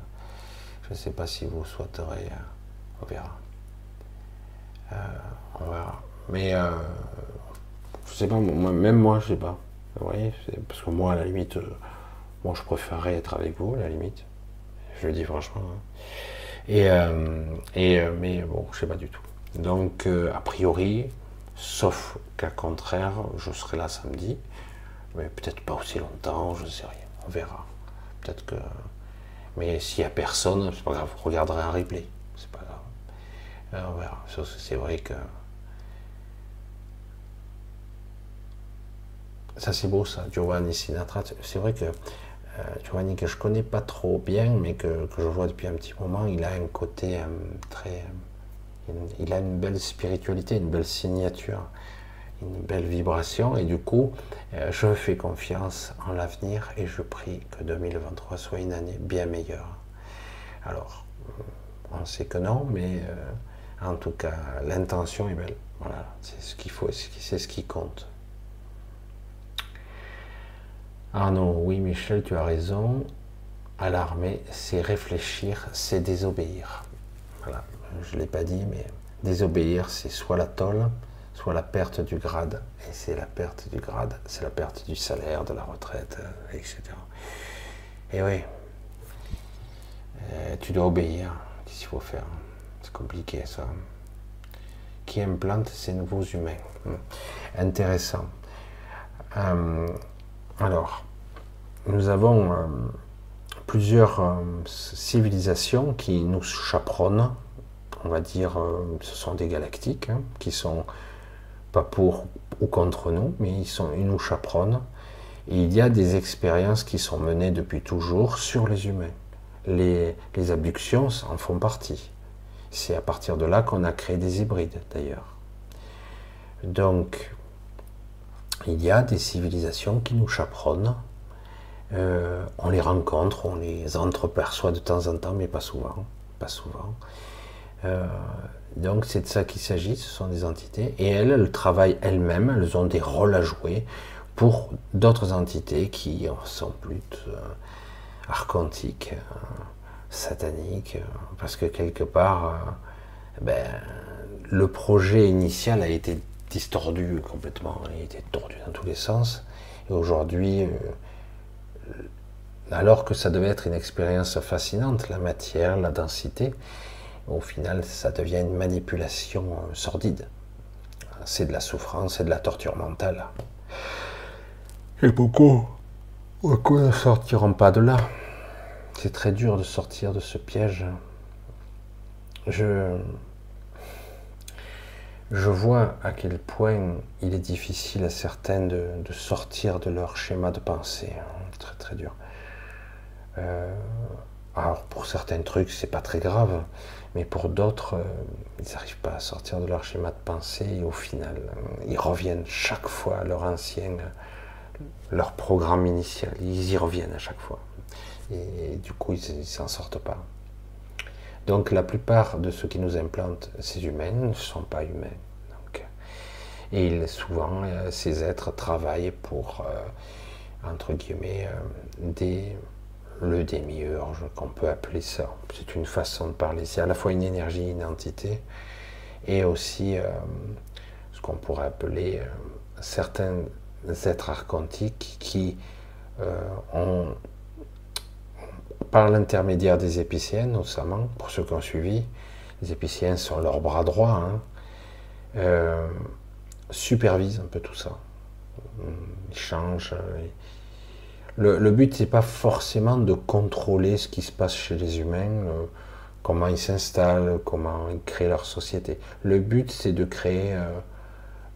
je ne sais pas si vous souhaiterez. Euh, on verra. on verra. Mais je sais pas, même moi, je sais pas. Parce que moi, à la limite, je préférerais être avec vous, à la limite. Je le dis franchement. Hein. Et, euh, et, euh, mais bon, je sais pas du tout. Donc, euh, a priori, sauf qu'à contraire, je serai là samedi, mais peut-être pas aussi longtemps, je ne sais rien. On verra. Peut-être que. Mais s'il n'y a personne, c'est pas grave, vous regarderez un replay. C'est pas grave. on verra. C'est vrai que. Ça, c'est beau, ça, Giovanni Sinatra. C'est vrai que euh, Giovanni que je connais pas trop bien, mais que, je vois depuis un petit moment, il a un côté euh, très. il a une belle spiritualité, une belle signature, une belle vibration, et du coup, euh, je fais confiance en l'avenir et je prie que 2023 soit une année bien meilleure. Alors, on sait que non, mais en tout cas, l'intention est belle. Voilà, c'est ce qu'il faut, c'est ce qui compte. Ah non, oui Michel, tu as raison. À l'armée, c'est réfléchir, c'est désobéir. Voilà, je ne l'ai pas dit, mais désobéir, c'est soit la tôle, soit la perte du grade. Et c'est la perte du grade, c'est la perte du salaire, de la retraite, euh, etc. Et oui, euh, tu dois obéir. Qu'est-ce qu'il faut faire? C'est compliqué ça. Qui implante ces nouveaux humains? Hmm. Intéressant. Euh, alors, nous avons plusieurs civilisations qui nous chaperonnent, on va dire, ce sont des galactiques, hein, qui sont pas pour ou contre nous, mais ils, sont, nous chaperonnent. Et il y a des expériences qui sont menées depuis toujours sur les humains. Les, les abductions en font partie. C'est à partir de là qu'on a créé des hybrides, d'ailleurs. Donc, il y a des civilisations qui nous chaperonnent. Euh, on les rencontre, on les entreperçoit de temps en temps, mais pas souvent. Pas souvent. Euh, donc c'est de ça qu'il s'agit, ce sont des entités. Et elles, elles travaillent elles-mêmes, elles ont des rôles à jouer pour d'autres entités qui sont plus euh, archontiques, sataniques, parce que quelque part, ben, le projet initial a été distordu complètement, il a été tordu dans tous les sens. Et aujourd'hui, euh, alors que ça devait être une expérience fascinante, la matière, la densité, au final, ça devient une manipulation euh, sordide. C'est de la souffrance, c'est de la torture mentale. Et beaucoup, beaucoup ne sortiront pas de là? C'est très dur de sortir de ce piège. Je, je vois à quel point il est difficile à certains de, sortir de leur schéma de pensée. Très très dur. Euh, alors pour certains trucs c'est pas très grave, mais pour d'autres euh, ils n'arrivent pas à sortir de leur schéma de pensée et au final ils reviennent chaque fois à leur ancien, leur programme initial. Ils y reviennent à chaque fois. Et, du coup ils, ne s'en sortent pas. Donc la plupart de ceux qui nous implantent ces humains ne sont pas humains. et souvent, euh, ces êtres travaillent pour, euh, entre guillemets, euh, des, le démiurge, qu'on peut appeler ça. C'est une façon de parler. C'est à la fois une énergie, une entité, et aussi qu'on pourrait appeler euh, certains êtres archontiques qui euh, ont, par l'intermédiaire des épiciens notamment, pour ceux qui ont suivi, les épiciens sont leur bras droit, hein, euh, supervisent un peu tout ça. Ils changent. Le, le but, c'est pas forcément de contrôler ce qui se passe chez les humains, euh, comment ils s'installent, comment ils créent leur société. Le but, c'est de créer euh,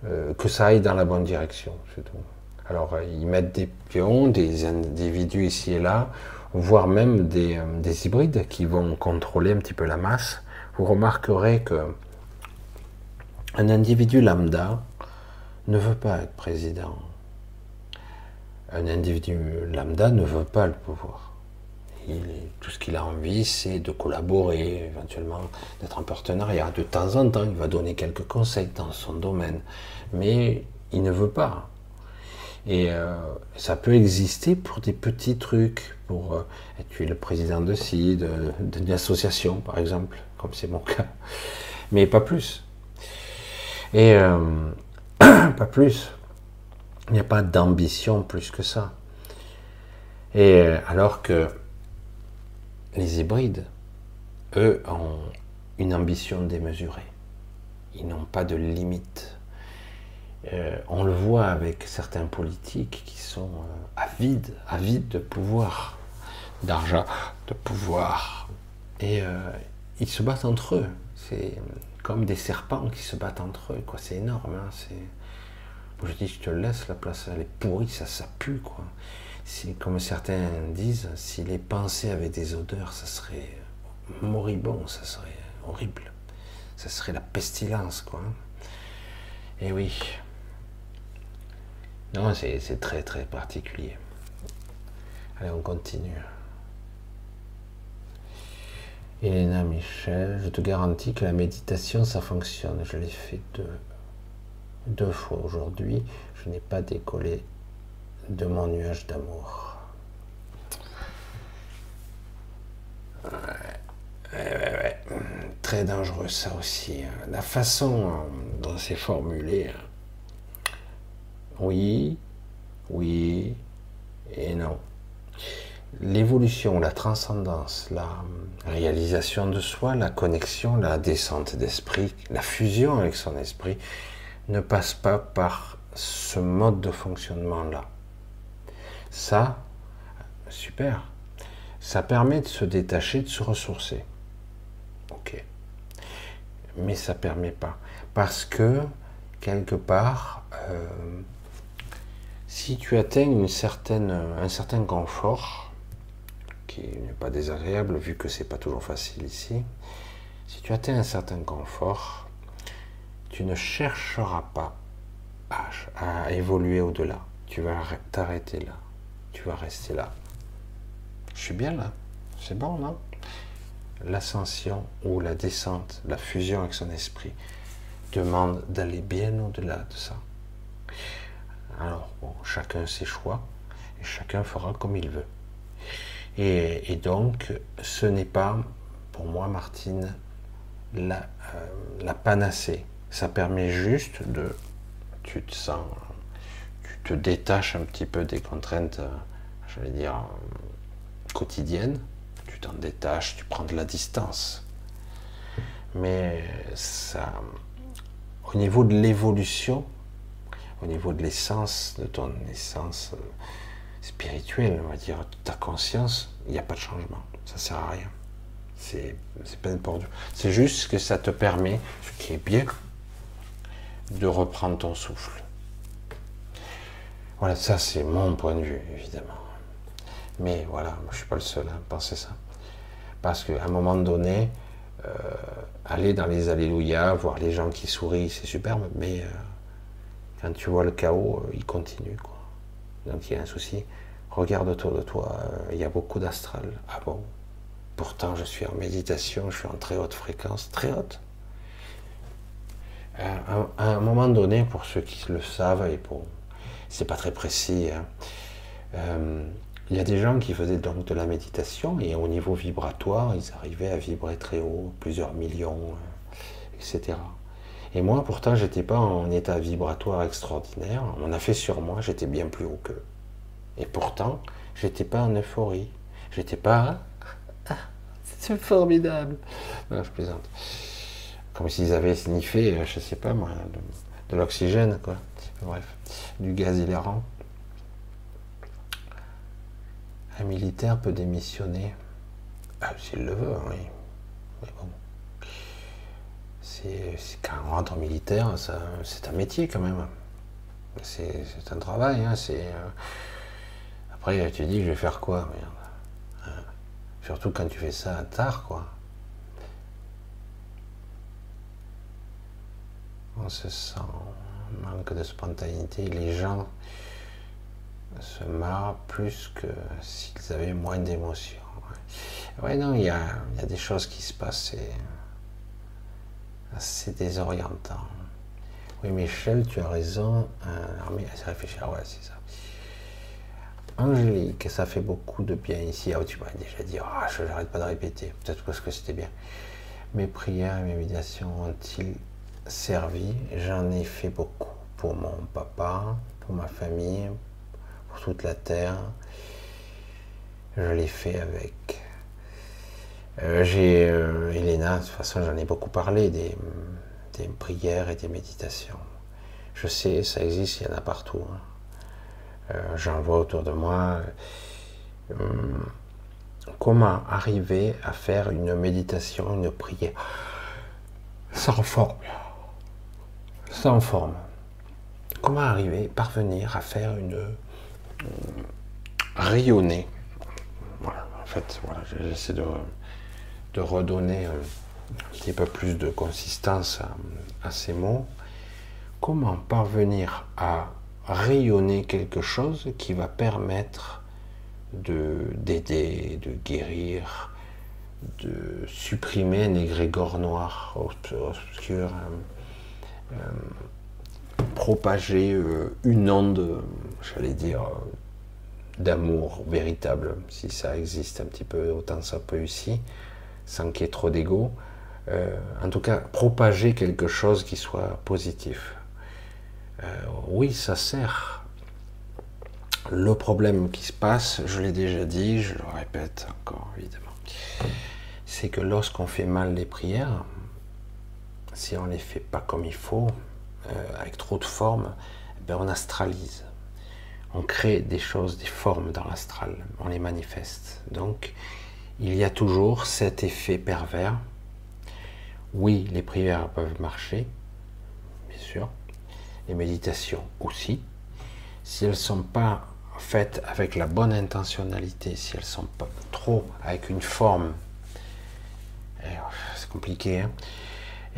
euh, que ça aille dans la bonne direction, c'est tout. Alors, ils mettent des pions, des individus ici et là, voire même des, des hybrides qui vont contrôler un petit peu la masse. Vous remarquerez que un individu lambda ne veut pas être président. Un individu lambda ne veut pas le pouvoir. Tout ce qu'il a envie, c'est de collaborer, éventuellement d'être en partenariat. De temps en temps, il va donner quelques conseils dans son domaine, mais il ne veut pas. Et euh, ça peut exister pour des petits trucs, pour euh, tu es le président de ci, d'une association par exemple, comme c'est mon cas, mais pas plus. Et euh, pas plus. Il n'y a pas d'ambition plus que ça. Et euh, alors que les hybrides, eux, ont une ambition démesurée. Ils n'ont pas de limite. Euh, on le voit avec certains politiques qui sont euh, avides, avides de pouvoir, d'argent, de pouvoir. Et ils se battent entre eux. C'est comme des serpents qui se battent entre eux. C'est énorme. hein. Je dis, je te laisse, la place, elle est pourrie, ça, pue. Quoi. Comme certains disent, si les pensées avaient des odeurs, ça serait moribond, ça serait horrible. Ça serait la pestilence, quoi. Et oui. Non, c'est très très particulier. Allez, on continue. Elena Michel, je te garantis que la méditation, ça fonctionne. Je l'ai fait deux, deux fois aujourd'hui. Je n'ai pas décollé de mon nuage d'amour. Très dangereux ça aussi. hein. La façon euh, dont c'est formulé. hein. Oui, oui et non. L'évolution, la transcendance, la réalisation de soi, la connexion, la descente d'esprit, la fusion avec son esprit ne passe pas par ce mode de fonctionnement-là. Ça, super. Ça permet de se détacher, de se ressourcer. Ok. Mais ça permet pas. Parce que, quelque part, euh, si tu atteins une un certain confort, qui n'est pas désagréable vu que c'est pas toujours facile ici, si tu atteins un certain confort, tu ne chercheras pas à, évoluer au-delà. Tu vas arrê- t'arrêter là. Tu vas rester là. Je suis bien là. C'est bon, non? L'ascension ou la descente, la fusion avec son esprit, demande d'aller bien au-delà de ça. Alors, chacun ses choix, et chacun fera comme il veut. Et, donc, ce n'est pas, pour moi, Martine, la, euh, la panacée. Ça permet juste de... Tu te sens... Tu te détaches un petit peu des contraintes, euh, j'allais dire, euh, quotidiennes. Tu t'en détaches, tu prends de la distance. Mais ça... Au niveau de l'évolution, au niveau de l'essence, de ton essence euh, spirituelle, on va dire, de ta conscience, il n'y a pas de changement. Ça sert à rien. C'est peine perdue. C'est juste que ça te permet, ce qui est bien, de reprendre ton souffle. Voilà, ça c'est mon point de vue, évidemment. Mais voilà, je ne suis pas le seul à penser ça. Parce qu'à un moment donné, euh, aller dans les Alléluia, voir les gens qui sourient, c'est superbe, mais euh, quand tu vois le chaos, euh, il continue. Donc il y a un souci. Regarde autour de toi, il y a beaucoup d'astral. Ah bon? Pourtant, je suis en méditation, je suis en très haute fréquence, très haute. Euh, à, à un moment donné, pour ceux qui le savent, et pour. C'est pas très précis, hein, euh, il y a des gens qui faisaient donc de la méditation et au niveau vibratoire, ils arrivaient à vibrer très haut, plusieurs millions, euh, etc. Et moi, pourtant, j'étais pas en état vibratoire extraordinaire. On a fait sur moi, j'étais bien plus haut qu'eux. Et pourtant, j'étais pas en euphorie. J'étais pas. Ah, c'est formidable. Non, je plaisante. Comme s'ils avaient sniffé, euh, je sais pas moi, de, l'oxygène, quoi. Bref, du gaz hilarant. Un militaire peut démissionner. Ah, s'il le veut, oui. Mais bon. C'est quand on rentre en militaire, c'est un métier quand même. C'est un travail. hein, euh, Après, tu dis, je vais faire quoi merde Hein. Surtout quand tu fais ça tard, quoi. On se sent manque de spontanéité. Les gens se marrent plus que s'ils avaient moins d'émotions. Ouais, non, il y a, des choses qui se passent. C'est assez désorientant. Oui, Michel, tu as raison. Euh, réfléchie. Ah ouais, c'est ça. Angélique, ça fait beaucoup de bien ici. Ah, tu m'as déjà dit, ah, je n'arrête pas de répéter. Peut-être parce que c'était bien. Mes prières et mes méditations ont-ils servi J'en ai fait beaucoup pour mon papa, pour ma famille, pour toute la terre. Je l'ai fait avec. Euh, J'ai euh, Elena, de toute façon, j'en ai beaucoup parlé des, prières et des méditations. Je sais, ça existe, il y en a partout. hein. Euh, J'en vois autour de moi. Hum, comment arriver à faire une méditation, une prière? Sans forme Sans forme. Comment arriver, parvenir à faire une. hum, rayonner? Voilà, en fait, voilà, j'essaie de, redonner un, petit peu plus de consistance à, ces mots. Comment parvenir à rayonner quelque chose qui va permettre de d'aider, de guérir, de supprimer un égrégore noir, obs- obscur, euh, euh, propager euh, une onde, euh, j'allais dire, euh, d'amour véritable, si ça existe un petit peu, autant ça peut ici, sans qu'il y ait trop d'ego. Euh, en tout cas, propager quelque chose qui soit positif. Euh, oui, ça sert. Le problème qui se passe, je l'ai déjà dit, je le répète encore évidemment, c'est que lorsqu'on fait mal les prières, si on les fait pas comme il faut, euh, avec trop de formes, ben on astralise. On crée des choses, des formes dans l'astral, on les manifeste. Donc, il y a toujours cet effet pervers. Oui, les prières peuvent marcher, bien sûr, les méditations aussi, si elles ne sont pas faites avec la bonne intentionnalité, si elles ne sont pas trop avec une forme, eh, c'est compliqué, hein,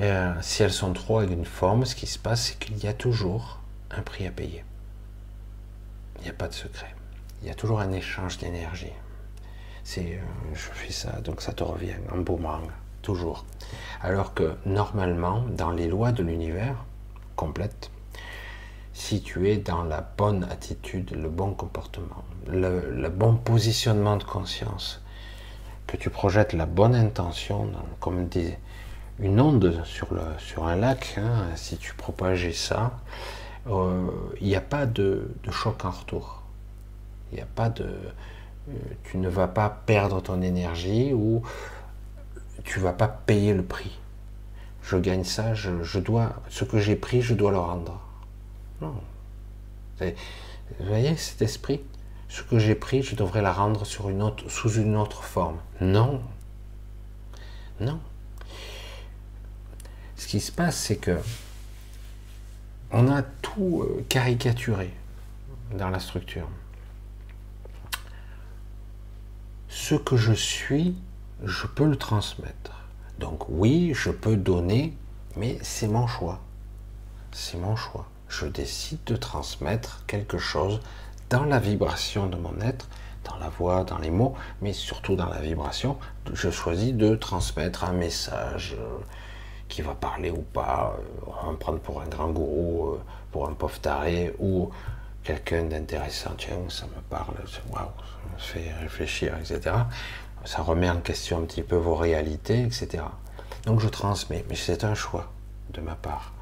Euh, si elles sont trop forme, ce qui se passe, c'est qu'il y a toujours un prix à payer. Il n'y a pas de secret. Il y a toujours un échange d'énergie. C'est, euh, je fais ça, donc ça te revient en boomerang, toujours. Alors que normalement, dans les lois de l'univers complète, si tu es dans la bonne attitude, le bon comportement, le, le bon positionnement de conscience, que tu projettes la bonne intention, comme des, une onde sur, le, sur un lac, hein, si tu propageais ça, euh, il n'y a pas de, choc en retour. Il n'y a pas de. euh, Tu ne vas pas perdre ton énergie ou tu vas pas payer le prix. Je gagne ça, je, dois. Ce que j'ai pris, je dois le rendre. Non. Vous voyez cet esprit? Ce que j'ai pris, je devrais la rendre sous une autre forme. Non. Non. Ce qui se passe, c'est que on a tout euh, caricaturé dans la structure. Ce que je suis, je peux le transmettre. Donc oui, je peux donner, mais c'est mon choix. C'est mon choix. Je décide de transmettre quelque chose dans la vibration de mon être, dans la voix, dans les mots, mais surtout dans la vibration. Je choisis de transmettre un message euh, qui va parler ou pas. euh, On va me prendre pour un grand gourou, euh, pour un pauvre taré, ou quelqu'un d'intéressant. Tiens, ça me parle, waouh, ça me fait réfléchir, etc. Ça remet en question un petit peu vos réalités, etc. Donc je transmets, mais c'est un choix de ma part.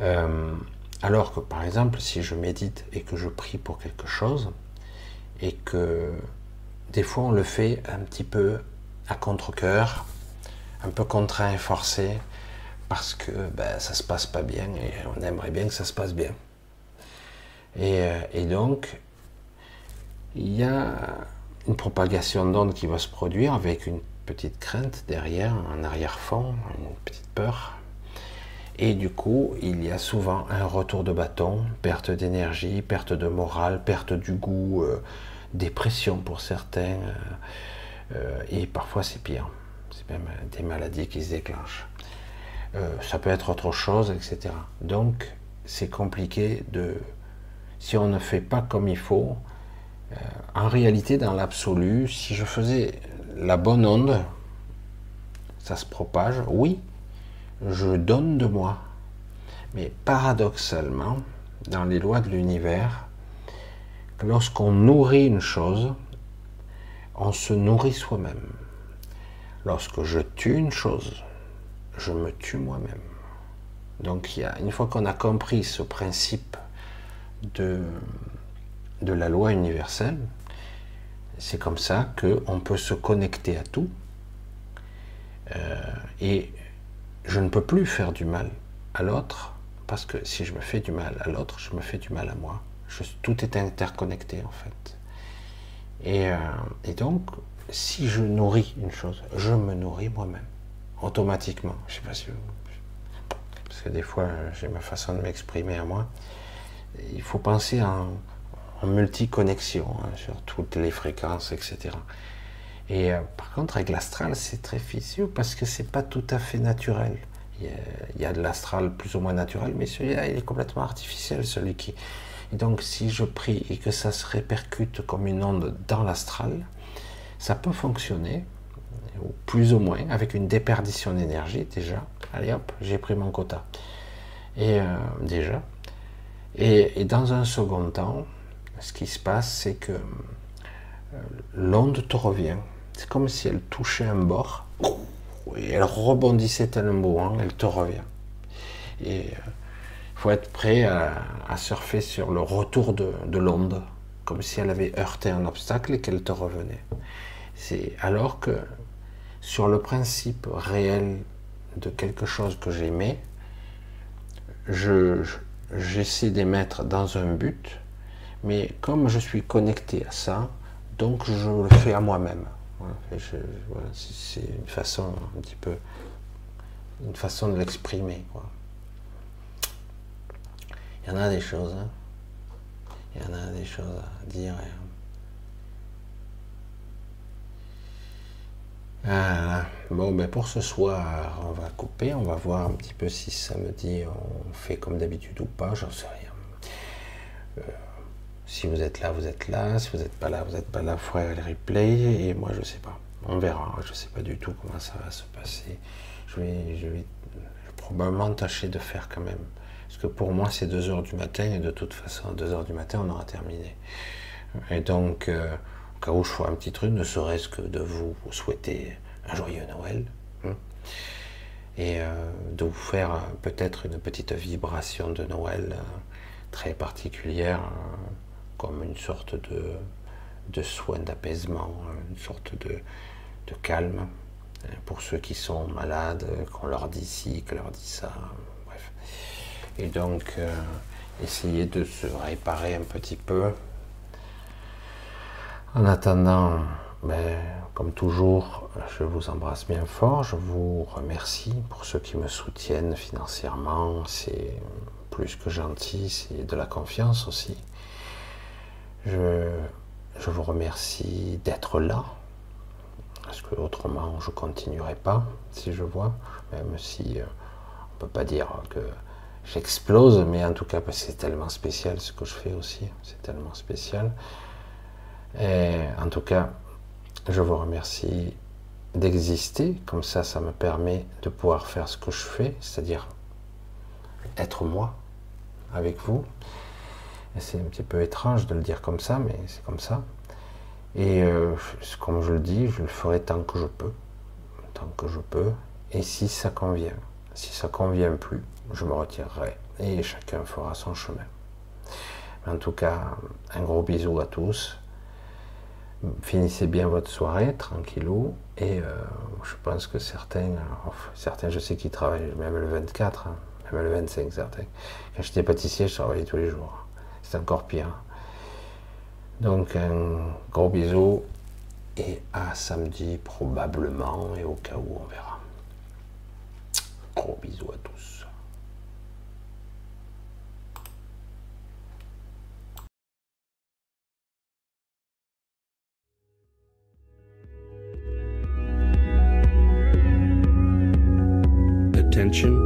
Euh, alors que par exemple, si je médite et que je prie pour quelque chose, et que des fois on le fait un petit peu à contre-coeur, un peu contraint et forcé, parce que ben, ça se passe pas bien et on aimerait bien que ça se passe bien. Et, euh, donc, il y a une propagation d'ondes qui va se produire avec une petite crainte derrière, un arrière-fond, une petite peur. Et du coup, il y a souvent un retour de bâton, perte d'énergie, perte de morale, perte du goût, euh, dépression pour certains, euh, et parfois c'est pire. Des maladies qui se déclenchent. ça peut être autre chose, etc. Donc, c'est compliqué de... Si on ne fait pas comme il faut, en réalité, dans l'absolu, si je faisais la bonne onde, ça se propage, oui, je donne de moi. Mais paradoxalement, dans les lois de l'univers, lorsqu'on nourrit une chose, on se nourrit soi-même. Lorsque je tue une chose, je me tue moi-même. Donc il y a, une fois qu'on a compris ce principe de, de la loi universelle, c'est comme ça qu'on peut se connecter à tout. Euh, et je ne peux plus faire du mal à l'autre, parce que si je me fais du mal à l'autre, je me fais du mal à moi. tout est interconnecté en fait. Euh, et, donc, si je nourris une chose, je me nourris moi-même, automatiquement. Je sais pas si Parce que des fois, j'ai ma façon de m'exprimer à moi. Il faut penser en, en multi-connexion hein, sur toutes les fréquences, etc. Et euh, par contre, avec l'astral, c'est très difficile parce que c'est pas tout à fait naturel. Il y a, de l'astral plus ou moins naturel, mais celui-là, il est complètement artificiel, celui qui. Et donc, si je prie et que ça se répercute comme une onde dans l'astral, ça peut fonctionner, ou plus ou moins, avec une déperdition d'énergie déjà. Allez hop, j'ai pris mon quota. Et euh, déjà. et, dans un second temps, ce qui se passe, c'est que euh, l'onde te revient. C'est comme si elle touchait un bord et elle rebondissait tellement elle te revient. Et il euh, faut être prêt à, surfer sur le retour de, l'onde, comme si elle avait heurté un obstacle et qu'elle te revenait. C'est alors que sur le principe réel de quelque chose que j'aimais, j'essaie d'émettre dans un but mais comme je suis connecté à ça, donc je le fais à moi-même. c'est une façon un petit peu, une façon de l'exprimer. Il y en a des choses. Hein. Il y en a des choses à dire. Ah, bon, ben pour ce soir, on va couper, on va voir un petit peu si samedi on fait comme d'habitude ou pas, j'en sais rien. Euh, si vous êtes là, vous êtes là. Si vous n'êtes pas là, vous n'êtes pas là. Ferez le replay. Et moi, je sais pas. On verra. Je sais pas du tout comment ça va se passer. Je vais, probablement tâcher de faire quand même. Parce que pour moi, c'est 2 heures du matin. Et de toute façon, à 2 heures du matin, on aura terminé. Et donc, euh, cas où je ferai un petit truc, ne serait-ce que de vous souhaiter un joyeux Noël. Hein, et euh, de vous faire peut-être une petite vibration de Noël euh, très particulière comme une sorte de, de soin d'apaisement, une sorte de, de, calme pour ceux qui sont malades, qu'on leur dit ci, qu'on leur dit ça, bref. Et donc, euh, essayer de se réparer un petit peu. En attendant, ben, comme toujours, je vous embrasse bien fort, je vous remercie pour ceux qui me soutiennent financièrement, c'est plus que gentil, c'est de la confiance aussi. Je, vous remercie d'être là, parce que autrement je continuerai pas si je vois, même si euh, on peut pas dire que j'explose, mais en tout cas c'est tellement spécial ce que je fais aussi, c'est tellement spécial. Et en tout cas, je vous remercie d'exister. Comme ça, ça me permet de pouvoir faire ce que je fais, c'est-à-dire être moi avec vous. C'est un petit peu étrange de le dire comme ça, mais c'est comme ça. Et euh, comme je le dis, je le ferai tant que je peux. Tant que je peux. Et si ça convient. Si ça convient plus, je me retirerai. Et chacun fera son chemin. En tout cas, un gros bisou à tous finissez bien votre soirée, tranquillou. Et euh, je pense que certains, oh, certains, je sais qu'ils travaillent même le 24, hein, même le 25, certains. Quand j'étais pâtissier, je travaillais tous les jours. C'est encore pire. Donc, un gros bisou. Et à samedi, probablement. Et au cas où, on verra. Gros bisous à tous. attention.